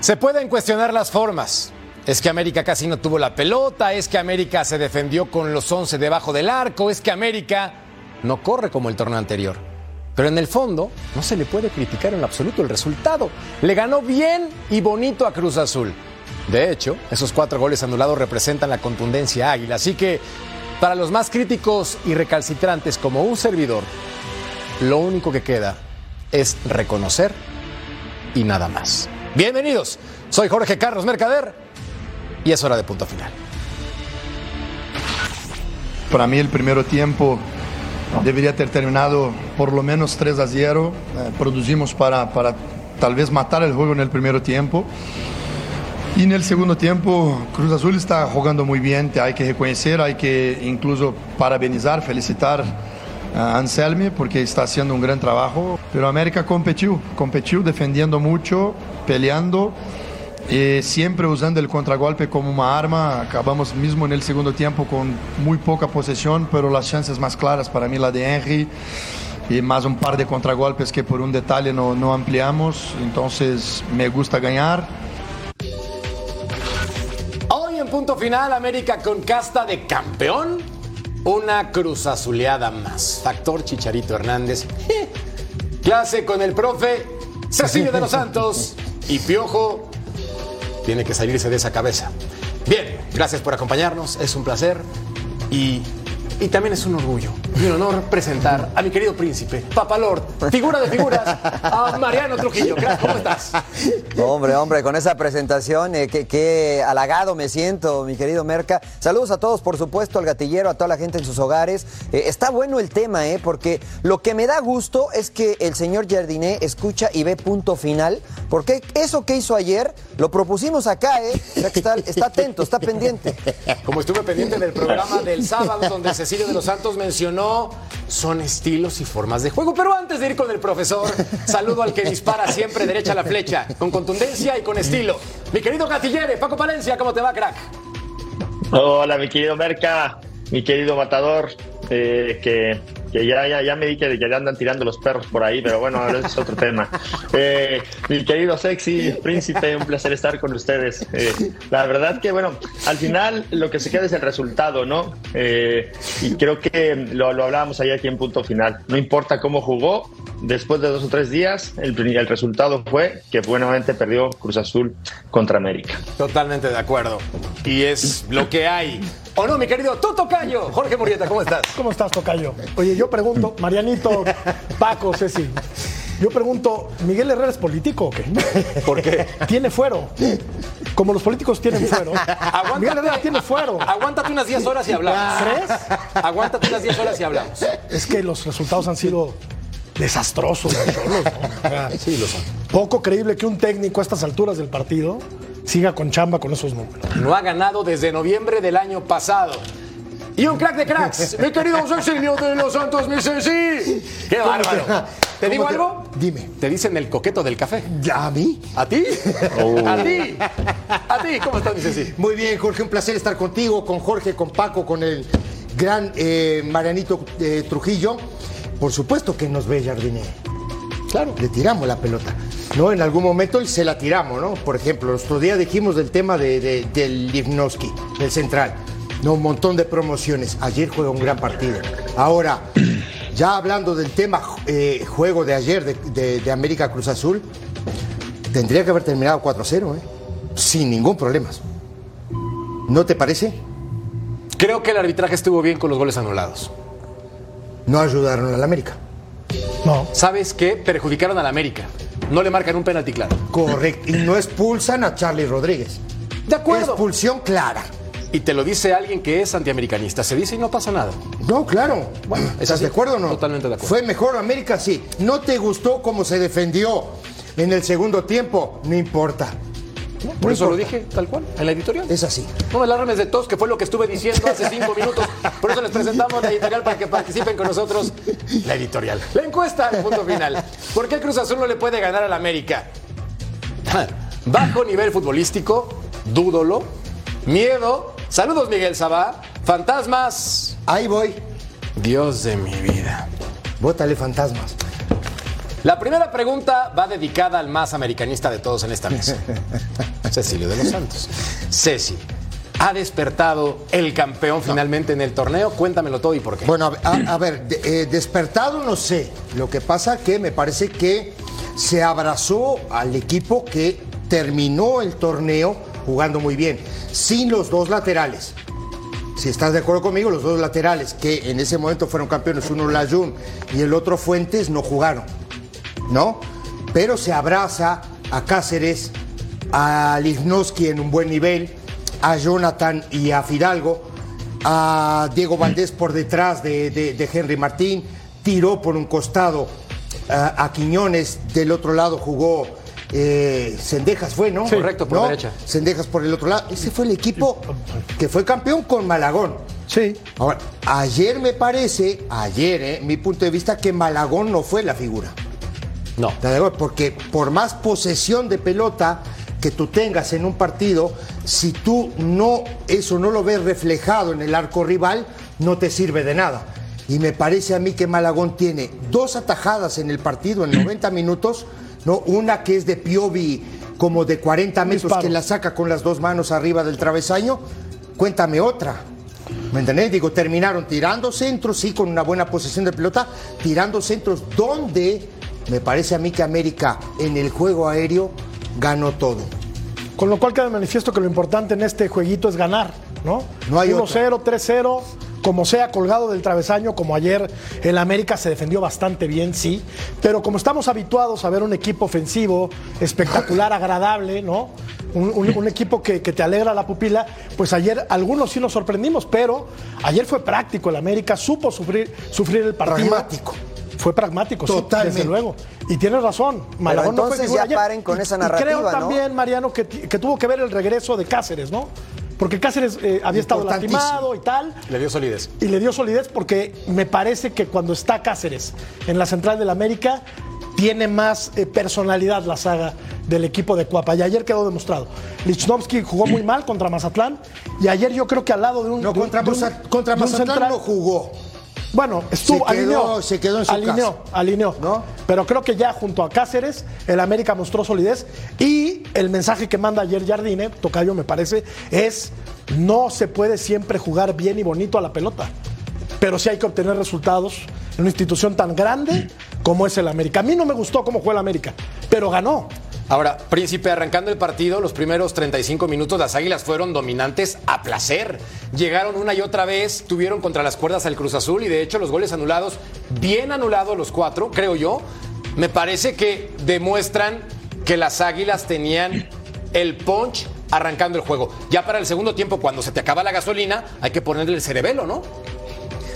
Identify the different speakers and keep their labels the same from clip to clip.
Speaker 1: Se pueden cuestionar las formas. Es que América casi no tuvo la pelota, es que América se defendió con los 11 debajo del arco, es que América no corre como el torneo anterior. Pero en el fondo no se le puede criticar en absoluto el resultado. Le ganó bien y bonito a Cruz Azul. De hecho, esos cuatro goles anulados representan la contundencia águila. Así que, para los más críticos y recalcitrantes como un servidor, lo único que queda es reconocer y nada más. Bienvenidos, soy Jorge Carlos Mercader y es hora de punto final.
Speaker 2: Para mí el primer tiempo debería ter terminado por lo menos 3 a 0. Eh, producimos para, para tal vez matar el juego en el primer tiempo. Y en el segundo tiempo, Cruz Azul está jugando muy bien, hay que reconocer, hay que incluso parabenizar, felicitar a Anselmi porque está haciendo un gran trabajo. Pero América competió, competió defendiendo mucho, peleando, y siempre usando el contragolpe como una arma. Acabamos mismo en el segundo tiempo con muy poca posesión, pero las chances más claras para mí la de Henry y más un par de contragolpes que por un detalle no, no ampliamos. Entonces me gusta ganar.
Speaker 1: Hoy en punto final, América con casta de campeón. Una cruz azuleada más. Factor Chicharito Hernández. Clase con el profe Cecilio de los Santos. Y Piojo tiene que salirse de esa cabeza. Bien, gracias por acompañarnos. Es un placer. Y y también es un orgullo y un honor presentar a mi querido príncipe, Papalord, figura de figuras, a Mariano Trujillo. ¿Cómo estás?
Speaker 3: Hombre, hombre, con esa presentación, eh, qué, halagado me siento, mi querido Merca. Saludos a todos, por supuesto, al gatillero, a toda la gente en sus hogares. Eh, está bueno el tema, eh, porque lo que me da gusto es que el señor Jardiné escucha y ve punto final, porque eso que hizo ayer lo propusimos acá, ¿eh? está, está atento, está pendiente.
Speaker 1: Como estuve pendiente del programa del sábado, donde Cecilio de los Santos mencionó son estilos y formas de juego. Pero antes de ir con el profesor, saludo al que dispara siempre derecha a la flecha, con contundencia y con estilo. Mi querido Gatillere, Paco Palencia, ¿cómo te va, crack?
Speaker 4: Hola, mi querido Merca, mi querido Matador, eh, que que ya, ya, ya me di que, ya andan tirando los perros por ahí, pero bueno, ese es otro tema. Eh, mi querido sexy príncipe, un placer estar con ustedes. Eh, la verdad que, bueno, al final lo que se queda es el resultado, ¿no? Eh, y creo que lo, lo hablábamos ahí aquí en punto final. No importa cómo jugó, después de dos o tres días, el, el resultado fue que buenamente perdió Cruz Azul contra América.
Speaker 1: Totalmente de acuerdo. Y es lo que hay. ¿O no, mi querido Toto Tocayo? Jorge Murieta, ¿cómo estás?
Speaker 5: ¿Cómo estás, Tocayo? Oye, yo pregunto, Marianito, Paco, Ceci, yo pregunto, ¿Miguel Herrera es político o qué?
Speaker 1: ¿Por qué?
Speaker 5: Tiene fuero. Como los políticos tienen fuero. Miguel Herrera tiene fuero.
Speaker 1: Aguántate unas 10 horas y hablamos.
Speaker 5: ¿Crees?
Speaker 1: Aguántate unas 10 horas y hablamos.
Speaker 5: Es que los resultados han sido desastrosos. ¿no?
Speaker 1: Sí, lo son.
Speaker 5: Poco creíble que un técnico a estas alturas del partido siga con chamba con esos números.
Speaker 1: No ha ganado desde noviembre del año pasado. Y un crack de cracks, mi querido Cecilio de los Santos, mi Ceci. ¡Qué bárbaro! ¿Te digo algo?
Speaker 5: Dime.
Speaker 1: Te dicen el coqueto del café.
Speaker 5: ¿Ya a mí?
Speaker 1: ¿A ti? ¿A ti? ¿A ti? ¿Cómo estás, mi Ceci?
Speaker 6: Muy bien, Jorge, un placer estar contigo, con Jorge, con Paco, con el gran eh, Marianito eh, Trujillo. Por supuesto que nos ve Jardiné. Claro. Le tiramos la pelota. ¿no? En algún momento y se la tiramos, ¿no? Por ejemplo, el otro día dijimos del tema de, del Livnowski, del central. ¿no? Un montón de promociones. Ayer juega un gran partido. Ahora, ya hablando del tema eh, juego de ayer de, de, América Cruz Azul, tendría que haber terminado 4-0, ¿eh? Sin ningún problema. ¿No te parece?
Speaker 1: Creo que el arbitraje estuvo bien con los goles anulados.
Speaker 6: No ayudaron al América.
Speaker 5: No.
Speaker 1: ¿Sabes qué? Perjudicaron al América. No le marcan un penalti claro.
Speaker 6: Correcto. Y no expulsan a Charlie Rodríguez.
Speaker 1: De acuerdo.
Speaker 6: Expulsión clara.
Speaker 1: Y te lo dice alguien que es antiamericanista. Se dice y no pasa nada.
Speaker 6: No, claro. Bueno, ¿estás de acuerdo o no?
Speaker 1: Totalmente de acuerdo.
Speaker 6: ¿Fue mejor América? Sí. ¿No te gustó cómo se defendió en el segundo tiempo? No importa.
Speaker 1: Por eso lo dije tal cual, en la editorial.
Speaker 6: Es así.
Speaker 1: No me alarmes de tos, que fue lo que estuve diciendo hace cinco minutos. Por eso les presentamos la editorial para que participen con nosotros. La editorial. La encuesta, punto final. ¿Por qué Cruz Azul no le puede ganar al América? Bajo nivel futbolístico, dúdolo. Miedo. Saludos, Miguel Sabá. Fantasmas.
Speaker 6: Ahí voy.
Speaker 1: Dios de mi vida.
Speaker 6: Bótale fantasmas.
Speaker 1: La primera pregunta va dedicada al más americanista de todos en esta mesa. Cecilio de los Santos. Ceci, ¿ha despertado el campeón finalmente en el torneo? Cuéntamelo todo y por qué.
Speaker 6: Bueno, a, a- a ver, de- eh, despertado no sé. Lo que pasa que me parece que se abrazó al equipo que terminó el torneo jugando muy bien, sin los dos laterales. Si estás de acuerdo conmigo, los dos laterales que en ese momento fueron campeones, uno Layun y el otro Fuentes, no jugaron, ¿no? Pero se abraza a Cáceres, a Lichnowsky en un buen nivel, a Jonathan y a Fidalgo, a Diego Valdés por detrás de, de- de Henry Martín, tiró por un costado a, a Quiñones, del otro lado jugó eh, Sendejas, fue, ¿no?
Speaker 1: Sí, correcto, por
Speaker 6: ¿No?
Speaker 1: derecha.
Speaker 6: Sendejas por el otro lado. Ese fue el equipo que fue campeón con Malagón.
Speaker 5: Sí.
Speaker 6: Ahora, ayer me parece, ayer, eh, mi punto de vista, que Malagón no fue la figura.
Speaker 1: No.
Speaker 6: Porque por más posesión de pelota que tú tengas en un partido, si tú no, eso no lo ves reflejado en el arco rival, no te sirve de nada. Y me parece a mí que Malagón tiene dos atajadas en el partido en 90 minutos, ¿no? Una que es de Piovi como de 40 metros que la saca con las dos manos arriba del travesaño. Cuéntame otra. ¿Me entendés? Digo, terminaron tirando centros, sí, con una buena posesión de pelota, tirando centros donde me parece a mí que América en el juego aéreo ganó todo.
Speaker 5: Con lo cual queda de manifiesto que lo importante en este jueguito es ganar, ¿no?
Speaker 6: No hay
Speaker 5: 1-0, 3-0, como sea colgado del travesaño, como ayer el América se defendió bastante bien, sí. Pero como estamos habituados a ver un equipo ofensivo, espectacular, agradable, ¿no? Un, un- un equipo que, que te alegra la pupila, pues ayer algunos sí nos sorprendimos, pero ayer fue práctico el América, supo sufrir, sufrir el partido.
Speaker 6: Pragmático.
Speaker 5: Fue pragmático, sí,
Speaker 6: Totalmente.
Speaker 5: desde luego. Y tienes razón. Malagón no fue
Speaker 3: entonces
Speaker 5: figura
Speaker 3: ya
Speaker 5: ayer.
Speaker 3: paren con
Speaker 5: Y-
Speaker 3: esa
Speaker 5: y creo
Speaker 3: narrativa, ¿no?
Speaker 5: también, Mariano, que, que tuvo que ver el regreso de Cáceres, ¿no? Porque Cáceres eh, había estado lastimado y tal.
Speaker 1: Le dio solidez.
Speaker 5: Y le dio solidez porque me parece que cuando está Cáceres en la central del América, tiene más eh, personalidad la saga del equipo de Cuapa. Y ayer quedó demostrado. Lichnowsky jugó muy mal contra Mazatlán. Y ayer yo creo que al lado de un.
Speaker 6: No,
Speaker 5: de un-
Speaker 6: contra,
Speaker 5: de un-
Speaker 6: Maza- contra
Speaker 5: de un
Speaker 6: Mazatlán
Speaker 5: central-
Speaker 6: no jugó.
Speaker 5: Bueno, estuvo,
Speaker 6: Se quedó-
Speaker 5: alineó.
Speaker 6: se quedó en su
Speaker 5: alineó,
Speaker 6: casa.
Speaker 5: alineó.
Speaker 6: ¿No?
Speaker 5: Pero creo que ya junto a Cáceres, el América mostró solidez. Y el mensaje que manda ayer Jardine, Tocayo me parece, es no se puede siempre jugar bien y bonito a la pelota. Pero sí hay que obtener resultados en una institución tan grande como es el América. A mí no me gustó cómo jugó el América, pero ganó.
Speaker 1: Ahora, Príncipe, arrancando el partido, los primeros 35 minutos las Águilas fueron dominantes a placer. Llegaron una y otra vez, tuvieron contra las cuerdas al Cruz Azul y de hecho los goles anulados, bien anulados los cuatro, creo yo, me parece que demuestran que las Águilas tenían el punch arrancando el juego. Ya para el segundo tiempo, cuando se te acaba la gasolina, hay que ponerle el cerebelo, ¿no?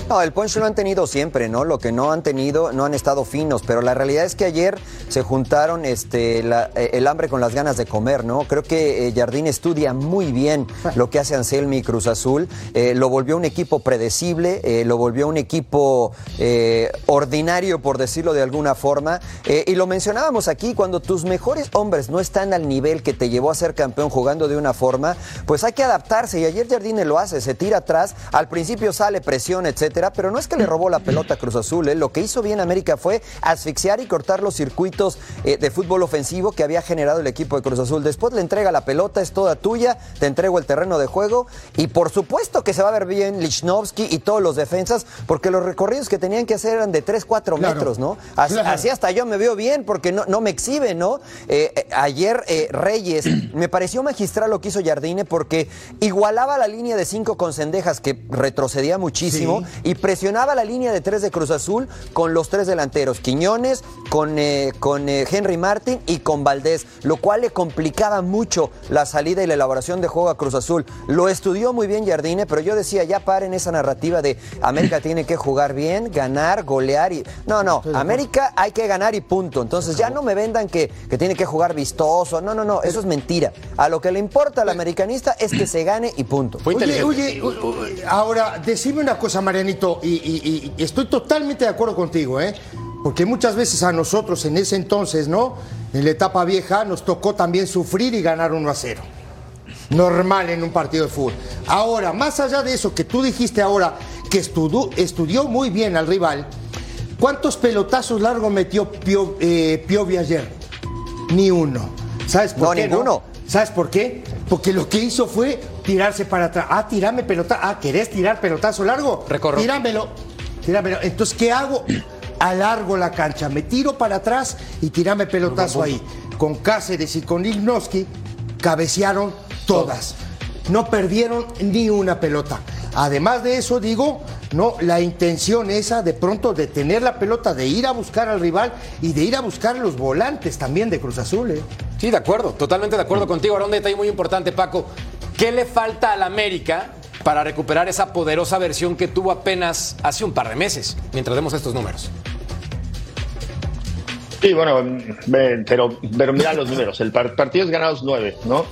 Speaker 3: No, el punch lo han tenido siempre, ¿no? Lo que no han tenido, no han estado finos, pero la realidad es que ayer se juntaron este, la- eh, el hambre con las ganas de comer, ¿no? Creo que eh, Jardín estudia muy bien lo que hace Anselmi y Cruz Azul, eh, lo volvió un equipo predecible, eh, lo volvió un equipo ordinario, por decirlo de alguna forma, y lo mencionábamos aquí, cuando tus mejores hombres no están al nivel que te llevó a ser campeón jugando de una forma, pues hay que adaptarse, y ayer Jardine lo hace, se tira atrás, al principio sale presión, etcétera, pero no es que le robó la pelota a Cruz Azul, ¿eh? lo que hizo bien América fue asfixiar y cortar los circuitos eh, de fútbol ofensivo que había generado el equipo de Cruz Azul. Después le entrega la pelota, es toda tuya, te entrego el terreno de juego y por supuesto que se va a ver bien Lichnowsky y todos los defensas, porque los recorridos que tenían que hacer eran de 3, 4
Speaker 6: Claro.
Speaker 3: metros, ¿no? Así,
Speaker 6: Claro.
Speaker 3: así hasta yo me veo bien porque no, no me exhibe, ¿no? Eh, ayer Reyes, me pareció magistral lo que hizo Jardine porque igualaba la línea de 5 con Cendejas que retrocedía muchísimo y presionaba la línea de 3 de Cruz Azul con los tres delanteros, Quiñones, con, eh, con eh, Henry Martin y con Valdés, lo cual le complicaba mucho la salida y la elaboración de juego a Cruz Azul. Lo estudió muy bien Jardine, pero yo decía, ya paren esa narrativa de América tiene que jugar bien, ganar, golear y... No, no, América hay que ganar y punto. Entonces ya no me vendan que, que tiene que jugar vistoso. No, no, no, eso es mentira. A lo que le importa al americanista es que se gane y punto.
Speaker 6: Oye, oye, u- ahora, decime una cosa, Y, y- y estoy totalmente de acuerdo contigo, ¿eh? Porque muchas veces a nosotros en ese entonces, ¿no? En la etapa vieja nos tocó también sufrir y ganar 1 a 0. Normal en un partido de fútbol. Ahora, más allá de eso que tú dijiste ahora, que estudió, estudió muy bien al rival, ¿Cuántos pelotazos largos metió Pio- eh, Piovi ayer? Ni uno. ¿Sabes por
Speaker 3: No,
Speaker 6: qué?
Speaker 3: ninguno.
Speaker 6: ¿Sabes por qué? Porque lo que hizo fue tirarse para atrás. Ah, tirame pelota. Ah, ¿querés tirar pelotazo largo?
Speaker 1: Recorro.
Speaker 6: Tíramelo. Tíramelo. Entonces, ¿qué hago? Alargo la cancha. Me tiro para atrás y tirame pelotazo ahí. Con Cáceres y con Lignoski cabecearon todas. No perdieron ni una pelota. Además de eso, digo, no, la intención esa de pronto de tener la pelota, de ir a buscar al rival y de ir a buscar los volantes también de Cruz Azul. ¿eh?
Speaker 1: Sí, de acuerdo, totalmente de acuerdo contigo. Ahora un detalle muy importante, Paco. ¿Qué le falta al América para recuperar esa poderosa versión que tuvo apenas hace un par de meses, mientras vemos estos números?
Speaker 4: Sí, bueno, pero, mira los números. El par- partido es ganados nueve, ¿no?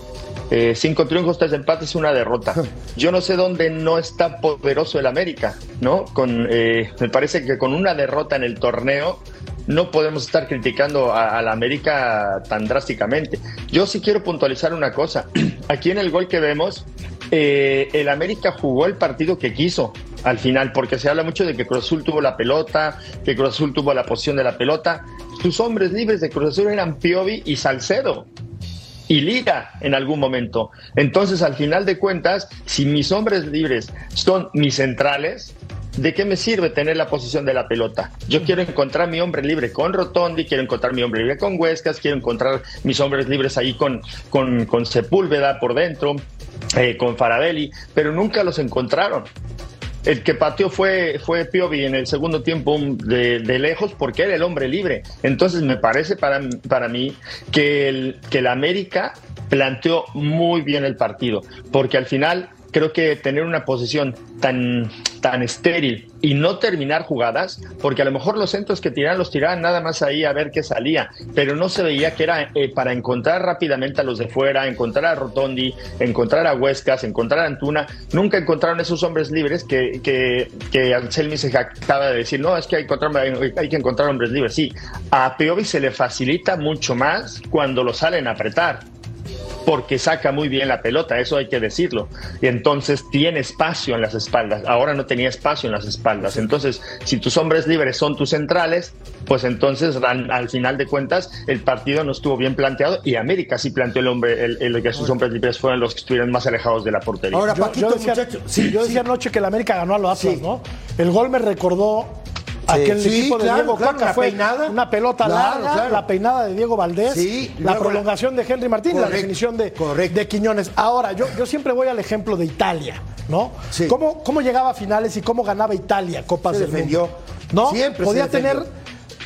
Speaker 4: Eh, cinco triunfos, tres empates, una derrota. Yo no sé dónde no está poderoso el América, ¿no? Eh, me parece que con una derrota en el torneo no podemos estar criticando a, la América tan drásticamente. Yo sí quiero puntualizar una cosa. Aquí en el gol que vemos, eh, el América jugó el partido que quiso al final, porque se habla mucho de que Cruz tuvo la pelota, que Cruz tuvo la posición de la pelota. Sus hombres libres de Cruz Azul eran Piovi y Salcedo y Liga en algún momento. Entonces, al final de cuentas, si mis hombres libres son mis centrales, ¿de qué me sirve tener la posición de la pelota? Yo quiero encontrar mi hombre libre con Rotondi, quiero encontrar mi hombre libre con Huescas, quiero encontrar mis hombres libres ahí con, con, con Sepúlveda por dentro, eh, con Farabelli, pero nunca los encontraron. El que pateó fue, fue Piovi en el segundo tiempo de, de lejos porque era el hombre libre. Entonces me parece para, para mí que el, que el América planteó muy bien el partido, porque al final creo que tener una posición tan, tan estéril y no terminar jugadas, porque a lo mejor los centros que tiraban los tiraban nada más ahí a ver qué salía, pero no se veía que era eh, para encontrar rápidamente a los de fuera, encontrar a Rotondi, encontrar a Huescas, encontrar a Antuna, nunca encontraron esos hombres libres que, que, que Anselmi se acaba de decir, no, es que hay, encontrar- hay que encontrar hombres libres, sí, a Piovi se le facilita mucho más cuando lo salen a apretar porque saca muy bien la pelota, eso hay que decirlo. Y entonces tiene espacio en las espaldas. Ahora no tenía espacio en las espaldas. Entonces, si tus hombres libres son tus centrales, pues entonces al, al final de cuentas el partido no estuvo bien planteado y América sí planteó el hombre, el, el que sus hombres libres fueran los que estuvieran más alejados de la portería.
Speaker 6: Ahora,
Speaker 5: Yo,
Speaker 6: Paquito,
Speaker 5: yo decía,
Speaker 6: muchacho.
Speaker 5: sí, yo decía anoche que el América ganó a los Atlas,
Speaker 6: Sí.
Speaker 5: ¿no? El gol me recordó aquel
Speaker 6: Sí,
Speaker 5: equipo de
Speaker 6: claro,
Speaker 5: Diego
Speaker 6: claro,
Speaker 5: Coca.
Speaker 6: la
Speaker 5: Fue
Speaker 6: peinada.
Speaker 5: una pelota
Speaker 6: Claro,
Speaker 5: larga, la peinada de Diego Valdés,
Speaker 6: Sí,
Speaker 5: la
Speaker 6: la-
Speaker 5: prolongación de Henry Martín, la
Speaker 6: Correcto,
Speaker 5: definición de, de Quiñones. Ahora, yo, yo siempre voy al ejemplo de Italia, ¿no?
Speaker 6: Sí.
Speaker 5: ¿Cómo, ¿Cómo llegaba a finales y cómo ganaba Italia Copas
Speaker 6: Se
Speaker 5: del
Speaker 6: defendió.
Speaker 5: Mundo? ¿No?
Speaker 6: Siempre
Speaker 5: podía tener,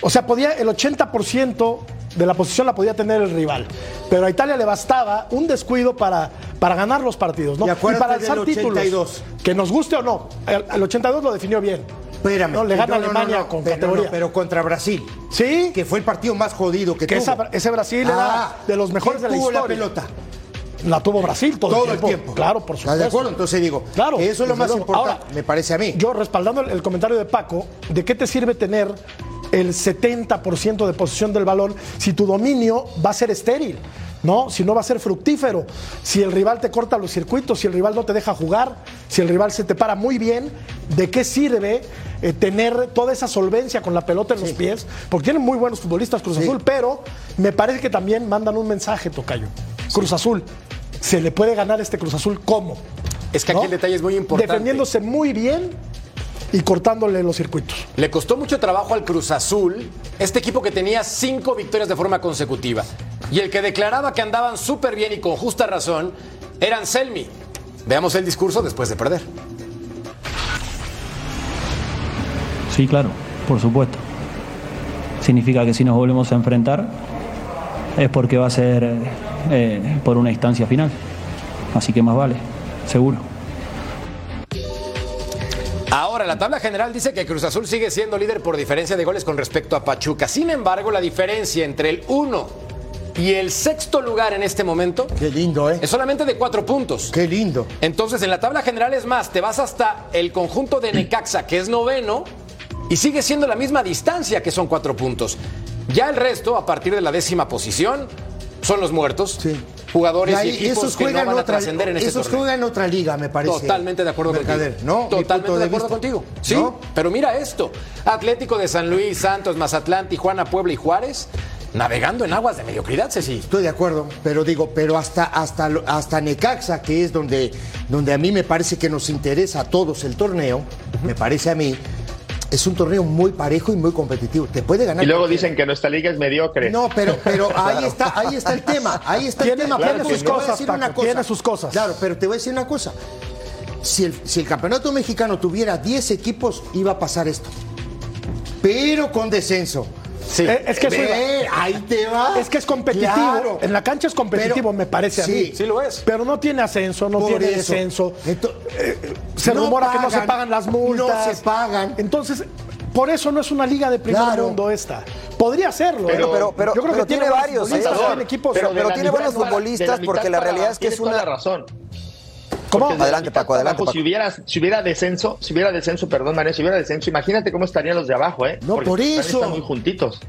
Speaker 5: o sea, podía el 80% de la posición la podía tener el rival. Pero a Italia le bastaba un descuido para, para ganar los partidos, ¿no?
Speaker 6: Y
Speaker 5: para alzar títulos.
Speaker 6: 82.
Speaker 5: Que nos guste o no. El, el 82 lo definió bien.
Speaker 6: Espérame.
Speaker 5: No, le gana
Speaker 6: No,
Speaker 5: Alemania
Speaker 6: no,
Speaker 5: con
Speaker 6: pero,
Speaker 5: categoría.
Speaker 6: pero contra Brasil.
Speaker 5: Sí.
Speaker 6: Que fue el partido más jodido que,
Speaker 5: Que
Speaker 6: tuvo.
Speaker 5: esa- ese Brasil
Speaker 6: Ah,
Speaker 5: era de los mejores de
Speaker 6: ¿quién
Speaker 5: la
Speaker 6: tuvo
Speaker 5: historia.
Speaker 6: la pelota?
Speaker 5: La tuvo Brasil todo,
Speaker 6: Todo el tiempo.
Speaker 5: Claro, por
Speaker 6: ¿Estás
Speaker 5: supuesto.
Speaker 6: de acuerdo? Entonces digo,
Speaker 5: Claro,
Speaker 6: eso es lo más
Speaker 5: luego.
Speaker 6: importante,
Speaker 5: Ahora,
Speaker 6: me parece a mí.
Speaker 5: Yo respaldando el, el comentario de Paco, ¿de qué te sirve tener el 70% de posición del balón si tu dominio va a ser estéril? ¿No? Si no va a ser fructífero, si el rival te corta los circuitos, si el rival no te deja jugar, si el rival se te para muy bien, ¿de qué sirve eh, tener toda esa solvencia con la pelota en los pies? Porque tienen muy buenos futbolistas Cruz
Speaker 6: Sí.
Speaker 5: Azul, pero me parece que también mandan un mensaje, Tocayo. Cruz Azul, ¿se le puede ganar este Cruz Azul cómo?
Speaker 1: Es que aquí el detalle es muy importante.
Speaker 5: Defendiéndose muy bien y cortándole los circuitos.
Speaker 1: Le costó mucho trabajo al Cruz Azul, este equipo que tenía cinco victorias de forma consecutiva. Y el que declaraba que andaban súper bien y con justa razón era Anselmi. Veamos el discurso después de perder.
Speaker 7: Sí, claro, por supuesto. Significa que si nos volvemos a enfrentar es porque va a ser eh, por una instancia final. Así que más vale, seguro.
Speaker 1: Ahora, la tabla general dice que Cruz Azul sigue siendo líder por diferencia de goles con respecto a Pachuca. Sin embargo, la diferencia entre el 1 y el sexto lugar en este momento
Speaker 6: Qué lindo, ¿eh?
Speaker 1: es solamente de cuatro puntos.
Speaker 6: Qué lindo.
Speaker 1: Entonces, en la tabla general es más, te vas hasta el conjunto de Necaxa, que es noveno, y sigue siendo la misma distancia, que son cuatro puntos. Ya el resto, a partir de la décima posición, son los muertos.
Speaker 6: Sí.
Speaker 1: jugadores y,
Speaker 6: ahí
Speaker 1: equipos
Speaker 6: esos
Speaker 1: que no van a trascender en este
Speaker 6: esos
Speaker 1: torneo.
Speaker 6: juegan otra liga, me parece.
Speaker 1: Totalmente de acuerdo
Speaker 6: Mercader,
Speaker 1: contigo.
Speaker 6: ¿no?
Speaker 1: Totalmente de acuerdo contigo. Sí,
Speaker 6: ¿No?
Speaker 1: pero mira esto. Atlético de San Luis, Santos, Mazatlán, Tijuana, Puebla y Juárez navegando en aguas de mediocridad, Ceci.
Speaker 6: Estoy de acuerdo, pero digo, pero hasta hasta hasta Necaxa, que es donde donde a mí me parece que nos interesa a todos el torneo, me parece a mí, es un torneo muy parejo y muy competitivo. Te puede ganar.
Speaker 4: Y luego
Speaker 6: cualquiera.
Speaker 4: dicen que nuestra liga es mediocre.
Speaker 6: No, pero, pero ahí está, ahí está el tema. Ahí está
Speaker 5: Tiene-
Speaker 6: el tema.
Speaker 5: tiene
Speaker 6: Paco,
Speaker 5: sus
Speaker 6: te voy a
Speaker 5: cosas,
Speaker 6: decir
Speaker 5: Paco,
Speaker 6: una cosa.
Speaker 5: tiene sus cosas.
Speaker 6: Claro, pero te voy a decir una cosa. Si el, si el campeonato mexicano tuviera 10 equipos, iba a pasar esto. Pero con descenso.
Speaker 1: Sí.
Speaker 5: Eh, es que eso iba-
Speaker 6: Ve, ahí te va.
Speaker 5: Es que es competitivo.
Speaker 6: Claro.
Speaker 5: En la cancha es competitivo,
Speaker 6: Pero-
Speaker 5: me parece a
Speaker 6: sí,
Speaker 5: mí.
Speaker 1: sí lo es.
Speaker 5: Pero no tiene ascenso, no
Speaker 6: Por
Speaker 5: tiene
Speaker 6: eso.
Speaker 5: descenso.
Speaker 6: Ento-
Speaker 5: Se
Speaker 6: no
Speaker 5: rumora que no se
Speaker 6: pagan,
Speaker 5: las multas.
Speaker 6: No se pagan.
Speaker 5: Entonces, por eso no es una liga de primer
Speaker 6: Claro.
Speaker 5: mundo esta. Podría serlo.
Speaker 3: Pero,
Speaker 5: ¿eh?
Speaker 3: pero, pero,
Speaker 5: Yo creo
Speaker 3: pero
Speaker 5: que
Speaker 3: tiene varios, ¿eh?
Speaker 5: futbolistas, tiene equipos.
Speaker 3: pero- tiene buenos futbolistas porque la realidad es que es una-
Speaker 4: la razón.
Speaker 3: Adelante, Paco,
Speaker 4: para
Speaker 3: adelante, Paco.
Speaker 4: Si hubiera, si hubiera descenso, si hubiera descenso, perdón, María, si hubiera descenso, imagínate cómo estarían los de abajo, ¿eh?
Speaker 6: No, por eso.
Speaker 4: Están muy juntitos.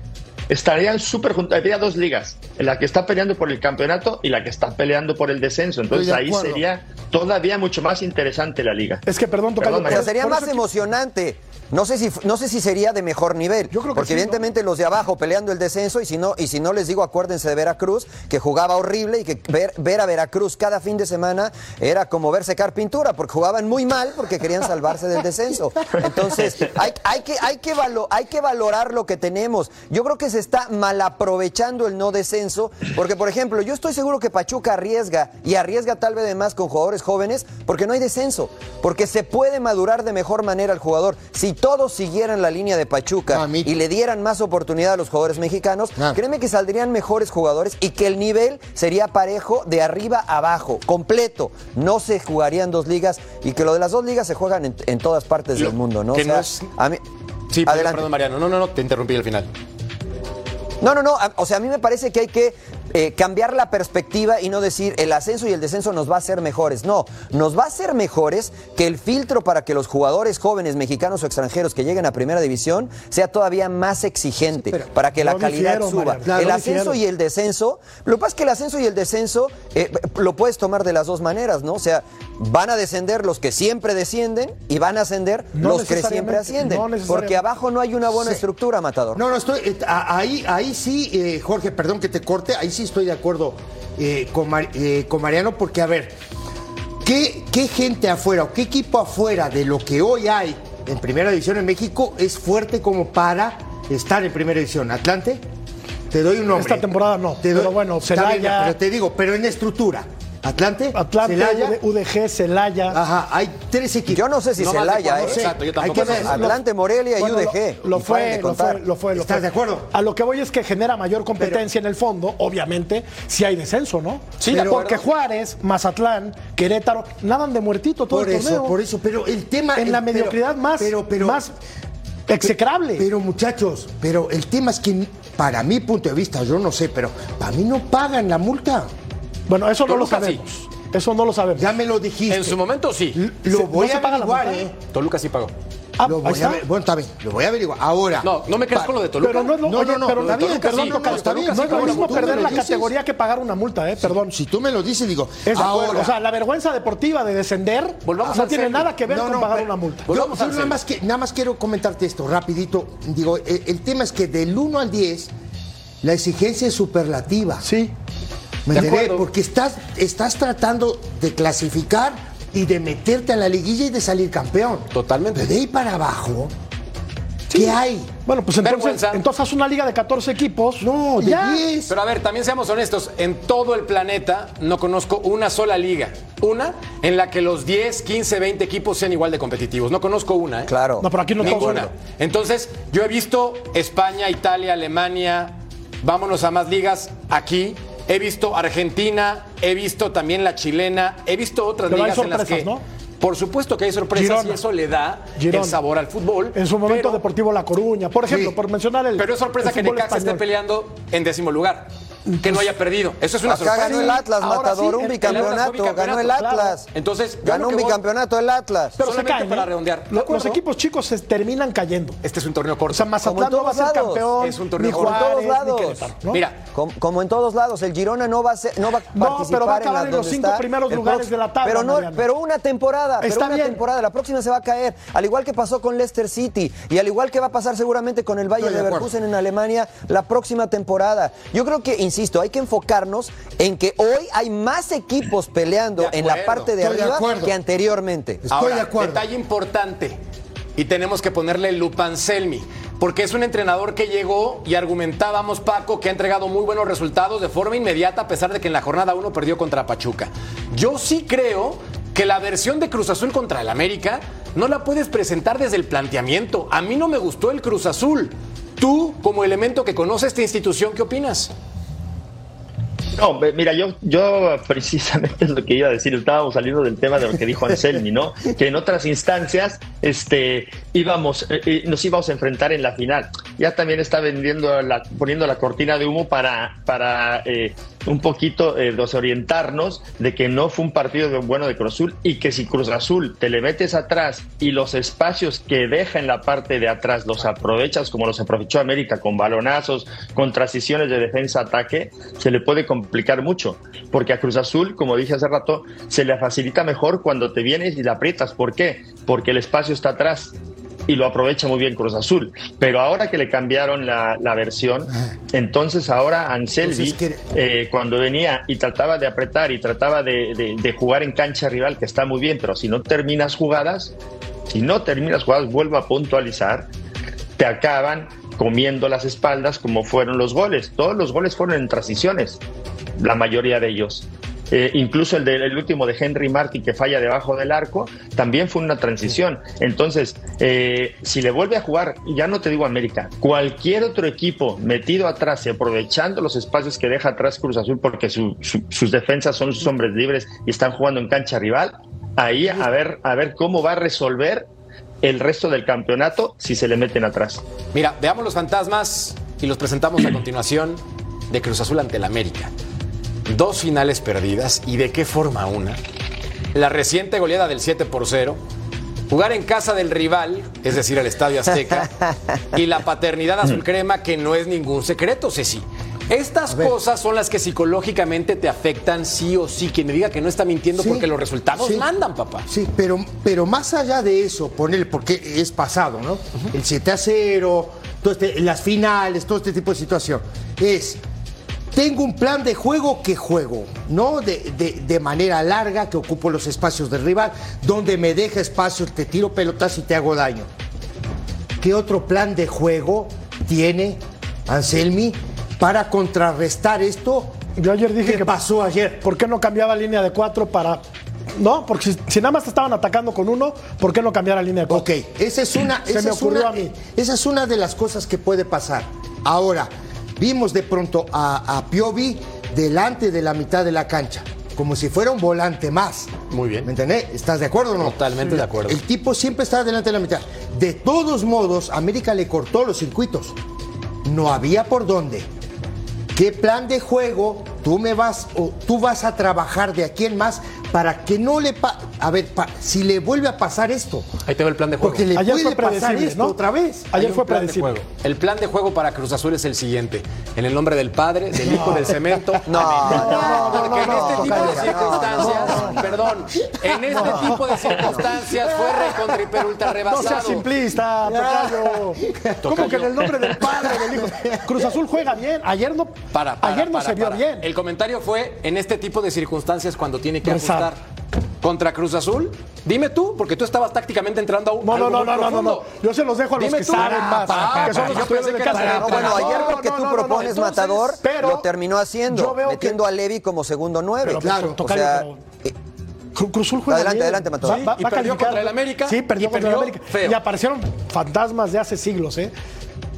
Speaker 4: Estarían súper juntos. Habría dos ligas, la que está peleando por el campeonato y la que está peleando por el descenso. Entonces ahí sería todavía mucho más interesante la liga.
Speaker 5: Es que, perdón, Tocayo,
Speaker 4: Perdón,
Speaker 3: O
Speaker 4: María.
Speaker 3: sea, sería más emocionante. No sé si no sé si sería de mejor nivel.
Speaker 5: Yo creo que
Speaker 3: porque
Speaker 5: sí, ¿no?
Speaker 3: evidentemente los de abajo peleando el descenso y si no y si no les digo acuérdense de Veracruz que jugaba horrible y que ver, ver a Veracruz cada fin de semana era como ver secar pintura porque jugaban muy mal porque querían salvarse del descenso. Entonces hay, hay que hay que valo- hay que valorar lo que tenemos. Yo creo que se está mal aprovechando el no descenso porque por ejemplo yo estoy seguro que Pachuca arriesga y arriesga tal vez además con jugadores jóvenes porque no hay descenso porque se puede madurar de mejor manera al jugador. Si todos siguieran la línea de Pachuca y le dieran más oportunidad a los jugadores mexicanos,
Speaker 6: Ah.
Speaker 3: créeme que saldrían mejores jugadores y que el nivel sería parejo de arriba a abajo, completo. No se jugarían dos ligas y que lo de las dos ligas se juegan en, en todas partes
Speaker 1: Lo-
Speaker 3: del mundo, ¿no?
Speaker 1: que
Speaker 3: O sea,
Speaker 1: no es-
Speaker 3: a mí-
Speaker 1: Sí, perdón,
Speaker 3: adelante.
Speaker 1: perdón, Mariano. No, no, no, te interrumpí al final.
Speaker 3: No, no, no. O sea, a mí me parece que hay que eh, cambiar la perspectiva y no decir el ascenso y el descenso nos va a hacer mejores. No, nos va a hacer mejores que el filtro para que los jugadores jóvenes mexicanos o extranjeros que lleguen a primera división sea todavía más exigente, para que la calidad suba.
Speaker 5: Claro,
Speaker 3: el ascenso y el descenso, lo que pasa es que el ascenso y el descenso eh, lo puedes tomar de las dos maneras, ¿no? O sea, van a descender los que siempre descienden y van a ascender
Speaker 5: No
Speaker 3: los que siempre ascienden.
Speaker 5: no
Speaker 3: porque abajo no hay una buena
Speaker 6: Sí.
Speaker 3: estructura, Matador.
Speaker 6: No, no, estoy. eh, ahí, ahí sí, Jorge, perdón que te corte, ahí sí estoy de acuerdo eh, con, Mar- eh, con Mariano, porque a ver, ¿qué, ¿qué gente afuera o qué equipo afuera de lo que hoy hay en Primera División en México es fuerte como para estar en Primera División? ¿Atlante? Te doy un nombre.
Speaker 5: Esta temporada no,
Speaker 6: Te
Speaker 5: pero bueno,
Speaker 6: bien, Pero te digo, pero en estructura. ¿Atlante?
Speaker 5: Atlante,
Speaker 6: Celaya.
Speaker 5: UDG, Celaya.
Speaker 6: Ajá, hay tres equipos.
Speaker 3: Yo no sé si
Speaker 1: No
Speaker 3: Celaya, ¿eh?
Speaker 1: exacto, yo
Speaker 6: Hay
Speaker 1: tampoco
Speaker 6: que
Speaker 1: sé.
Speaker 6: ver.
Speaker 3: Atlante, Morelia y
Speaker 5: Bueno,
Speaker 3: UDG.
Speaker 5: Lo, lo
Speaker 3: y paren
Speaker 5: fue, lo fue, lo fue, lo
Speaker 6: ¿Estás
Speaker 5: fue.
Speaker 6: de acuerdo?
Speaker 5: A lo que voy es que genera mayor competencia en el fondo, obviamente, si hay descenso, ¿no?
Speaker 1: Sí,
Speaker 5: porque. Juárez, Mazatlán, Querétaro, nadan de muertito todo
Speaker 6: Por
Speaker 5: el
Speaker 6: eso,
Speaker 5: torneo.
Speaker 6: por eso, pero el tema.
Speaker 5: En
Speaker 6: el-
Speaker 5: la
Speaker 6: pero-
Speaker 5: mediocridad más,
Speaker 6: pero, pero,
Speaker 5: más execrable.
Speaker 6: Pero muchachos, pero el tema es que para mi punto de vista, yo no sé, pero para mí no pagan la multa.
Speaker 5: Bueno, eso no lo
Speaker 1: sí.
Speaker 5: sabemos. Eso no lo sabemos.
Speaker 6: Ya me lo dijiste.
Speaker 1: En su momento sí.
Speaker 6: Lo voy
Speaker 5: no se
Speaker 6: a
Speaker 5: paga la
Speaker 6: averiguar,
Speaker 5: multa,
Speaker 6: ¿eh?
Speaker 1: Toluca sí pagó.
Speaker 5: Ah,
Speaker 6: Lo
Speaker 5: ahí
Speaker 6: voy a
Speaker 5: está.
Speaker 6: ver. Bueno, está bien, lo voy a averiguar. Ahora.
Speaker 1: No, no me creas con lo de Toluca.
Speaker 5: Pero no es lo,
Speaker 6: No,
Speaker 5: oye,
Speaker 6: no, no,
Speaker 5: pero David,
Speaker 6: Toluca
Speaker 5: perdón,
Speaker 6: sí,
Speaker 5: Tocayo,
Speaker 6: no, está bien,
Speaker 5: no es lo mismo perder la
Speaker 6: dices.
Speaker 5: categoría que pagar una multa, eh, perdón.
Speaker 6: Si tú me lo dices, digo.
Speaker 5: Es
Speaker 6: ahora.
Speaker 5: o sea, la vergüenza deportiva de descender
Speaker 1: Volvamos
Speaker 5: no tiene
Speaker 1: serio.
Speaker 5: nada que ver
Speaker 6: No,
Speaker 5: con
Speaker 6: no,
Speaker 5: pagar
Speaker 6: pero-
Speaker 5: una multa.
Speaker 6: Yo,
Speaker 1: Volvamos
Speaker 6: yo
Speaker 1: al
Speaker 6: nada, más que, nada más quiero comentarte esto, rapidito. Digo, el, el tema es que del 1 al 10, la exigencia es superlativa.
Speaker 5: Sí.
Speaker 6: ¿Me
Speaker 1: De acuerdo.
Speaker 6: Porque estás, estás tratando de clasificar y de meterte a la liguilla y de salir campeón.
Speaker 1: Totalmente.
Speaker 6: Pero de ahí para abajo, ¿qué hay?
Speaker 5: Bueno, pues entonces,
Speaker 1: Vergüenza.
Speaker 5: entonces haz una liga de 14 equipos.
Speaker 6: No, de
Speaker 5: ya.
Speaker 6: 10.
Speaker 1: Pero a ver, también seamos honestos, en todo el planeta no conozco una sola liga, una en la que los 10, 15, 20 equipos sean igual de competitivos. No conozco una, ¿eh?
Speaker 3: Claro.
Speaker 5: No, pero aquí no estamos
Speaker 1: Ninguna. Entonces, yo he visto España, Italia, Alemania, vámonos a más ligas aquí. He visto Argentina, he visto también la chilena, he visto otras
Speaker 5: Pero hay
Speaker 1: ligas en las que.
Speaker 5: ¿no?
Speaker 1: Por supuesto que hay sorpresas
Speaker 5: Girona.
Speaker 1: y eso le da
Speaker 5: Girona.
Speaker 1: el sabor al fútbol.
Speaker 5: En su momento
Speaker 1: pero-
Speaker 5: Deportivo La Coruña, por ejemplo,
Speaker 6: Sí.
Speaker 5: por mencionar el
Speaker 1: Pero es sorpresa
Speaker 5: el
Speaker 1: que Necaxa esté peleando en décimo lugar. Que no haya perdido. Eso es una
Speaker 3: Acá
Speaker 1: sorpresa.
Speaker 3: ganó el Atlas,
Speaker 1: Ahora
Speaker 3: Matador,
Speaker 1: sí,
Speaker 3: un bicampeonato, ganó el Atlas.
Speaker 1: claro. Entonces,
Speaker 3: Ganó un
Speaker 1: voy-
Speaker 3: bicampeonato el Atlas.
Speaker 5: Pero se
Speaker 1: solamente
Speaker 5: caen.
Speaker 1: para
Speaker 5: ¿eh?
Speaker 1: redondear.
Speaker 5: Los equipos chicos se terminan cayendo.
Speaker 1: Este es un torneo
Speaker 5: O
Speaker 1: corto.
Speaker 5: sea,
Speaker 3: Como
Speaker 5: Mazatlán
Speaker 3: en
Speaker 5: no va a
Speaker 3: todos
Speaker 5: ser
Speaker 3: lados.
Speaker 5: campeón.
Speaker 1: Es un torneo corto.
Speaker 3: Como en todos lados.
Speaker 1: Mira,
Speaker 3: Como, como en todos lados, el Girona no va a, ser- no va a
Speaker 5: No,
Speaker 3: participar
Speaker 5: pero va a
Speaker 3: en
Speaker 5: acabar
Speaker 3: la
Speaker 5: en los cinco
Speaker 3: está
Speaker 5: primeros
Speaker 3: el
Speaker 5: lugares de la tabla,
Speaker 3: Pero, no, pero una temporada, pero
Speaker 5: Está
Speaker 3: una
Speaker 5: bien.
Speaker 3: temporada. La próxima se va a caer, al igual que pasó con Leicester City y al igual que va a pasar seguramente con el Bayern
Speaker 6: Estoy de.
Speaker 3: Leverkusen en Alemania la próxima temporada. Yo creo que, insisto, hay que enfocarnos en que hoy hay más equipos peleando en la parte de arriba que anteriormente.
Speaker 6: Estoy
Speaker 1: Ahora,
Speaker 6: de acuerdo.
Speaker 1: Detalle importante. Y tenemos que ponerle lupa a Anselmi. Porque es un entrenador que llegó y argumentábamos, Paco, que ha entregado muy buenos resultados de forma inmediata, a pesar de que en la jornada 1 perdió contra Pachuca. Yo sí creo que la versión de Cruz Azul contra el América no la puedes presentar desde el planteamiento. A mí no me gustó el Cruz Azul. Tú, como elemento que conoce esta institución, ¿qué opinas?
Speaker 4: No, mira, yo, yo precisamente es lo que iba a decir, estábamos saliendo del tema de lo que dijo Anselmi, ¿no? Que en otras instancias este, íbamos, eh, eh, nos íbamos a enfrentar en la final. Ya también está vendiendo la, poniendo la cortina de humo para, para eh, un poquito eh, desorientarnos de que no fue un partido bueno de Cruz Azul y que si Cruz Azul te le metes atrás y los espacios que deja en la parte de atrás los aprovechas como los aprovechó América con balonazos, con transiciones de defensa-ataque, se le puede complicar mucho. Porque a Cruz Azul, como dije hace rato, se le facilita mejor cuando te vienes y la aprietas. ¿Por qué? Porque el espacio está atrás y lo aprovecha muy bien Cruz Azul. Pero ahora que le cambiaron la, la versión, entonces ahora Anselmi,
Speaker 6: Entonces,
Speaker 4: eh, cuando venía y trataba de apretar y trataba de, de- de jugar en cancha rival, que está muy bien, pero si no terminas jugadas, si no terminas jugadas, vuelvo a puntualizar, te acaban comiendo las espaldas como fueron los goles. Todos los goles fueron en transiciones, la mayoría de ellos. Eh, incluso el, de- el último de Henry Martin que falla debajo del arco, también fue una transición. Entonces, eh, si le vuelve a jugar, ya no te digo América, cualquier otro equipo metido atrás y aprovechando los espacios que deja atrás Cruz Azul porque su- su- sus defensas son sus hombres libres y están jugando en cancha rival, ahí a ver, a ver cómo va a resolver el resto del campeonato si se le meten atrás.
Speaker 1: Mira, veamos los fantasmas y los presentamos a continuación de Cruz Azul ante el América. Dos finales perdidas y de qué forma una. La reciente goleada del 7 por 0. Jugar en casa del rival, es decir, el Estadio Azteca. y la paternidad azul crema que no es ningún secreto, Ceci. Estas cosas son las que psicológicamente te afectan sí o sí. Quien me diga que no está mintiendo
Speaker 6: Sí,
Speaker 1: porque los resultados
Speaker 6: sí.
Speaker 1: mandan, papá.
Speaker 6: Sí, pero, pero más allá de eso, ponerle, porque es pasado, ¿no? El 7 a 0, todo este- las finales, todo este tipo de situación. Es, tengo un plan de juego que juego, ¿no? De, de- de manera larga, que ocupo los espacios del rival, donde me deja espacios, te tiro pelotas y te hago daño. ¿Qué otro plan de juego tiene Anselmi para contrarrestar esto?
Speaker 5: Yo ayer dije
Speaker 6: ¿Qué
Speaker 5: que
Speaker 6: pasó ayer?
Speaker 5: ¿Por qué no cambiaba línea de cuatro para.? No, porque si, si nada más te estaban atacando con uno, ¿por qué no cambiar la línea de cuatro?
Speaker 6: Ok, esa es una,
Speaker 5: Se
Speaker 6: esa
Speaker 5: me
Speaker 6: es
Speaker 5: ocurrió
Speaker 6: una-
Speaker 5: a mí.
Speaker 6: esa es una de las cosas que puede pasar. Ahora, vimos de pronto a, a Piovi delante de la mitad de la cancha, como si fuera un volante más.
Speaker 1: Muy bien.
Speaker 6: ¿Me entendés? ¿Estás de acuerdo o no?
Speaker 1: Totalmente de acuerdo.
Speaker 6: El tipo siempre está delante de la mitad. De todos modos, América le cortó los circuitos. No había por dónde. ¿Qué plan de juego tú me vas o tú vas a trabajar de aquí en más para que no le pa a ver pa- si le vuelve a pasar esto?
Speaker 1: Ahí te va el plan de juego.
Speaker 6: Porque le
Speaker 5: Ayer
Speaker 6: puede
Speaker 5: fue
Speaker 6: pasar
Speaker 5: predecible,
Speaker 6: esto
Speaker 5: ¿no?
Speaker 6: otra vez.
Speaker 5: Ayer fue
Speaker 1: plan de
Speaker 5: predecible.
Speaker 1: juego. El plan de juego para Cruz Azul es el siguiente. En el nombre del Padre, del Hijo, del Cemento.
Speaker 3: No, no, no,
Speaker 1: Porque en
Speaker 3: no,
Speaker 1: este tipo de circunstancias, perdón, en este tipo de circunstancias fue recontra hiper ultra
Speaker 5: No
Speaker 1: rebasado.
Speaker 5: seas simplista, Tocayo. ¿Cómo que en el nombre del padre, del hijo? Cruz Azul juega bien. Ayer no,
Speaker 1: Para, para,
Speaker 5: ayer no
Speaker 1: para,
Speaker 5: se vio
Speaker 1: para.
Speaker 5: bien.
Speaker 1: El comentario fue en este tipo de circunstancias cuando tiene que
Speaker 5: Rezar.
Speaker 1: ajustar. Contra Cruz Azul, dime tú, porque tú estabas tácticamente entrando a un.
Speaker 5: No, no, no, no, no, no. Yo se los dejo a los
Speaker 1: Dime
Speaker 5: que
Speaker 1: tú.
Speaker 5: saben
Speaker 1: Ah,
Speaker 5: más. que son los
Speaker 1: yo
Speaker 5: que
Speaker 1: pensé que
Speaker 5: casa.
Speaker 3: No, bueno,
Speaker 1: No,
Speaker 3: ayer lo que
Speaker 5: no,
Speaker 3: tú
Speaker 5: no, no,
Speaker 3: propones,
Speaker 5: entonces,
Speaker 3: Matador,
Speaker 5: pero
Speaker 3: lo terminó haciendo,
Speaker 5: yo veo
Speaker 3: metiendo
Speaker 5: que-
Speaker 3: a Levi como segundo nueve.
Speaker 5: Pero,
Speaker 6: Claro,
Speaker 3: o sea, eh,
Speaker 5: Cru- Cruz Azul juega
Speaker 3: Adelante,
Speaker 5: bien.
Speaker 3: adelante, Matador.
Speaker 1: Sí, y perdió contra el América,
Speaker 5: Sí, perdió
Speaker 1: y
Speaker 5: contra el América.
Speaker 1: feo.
Speaker 5: Y aparecieron fantasmas de hace siglos, ¿eh?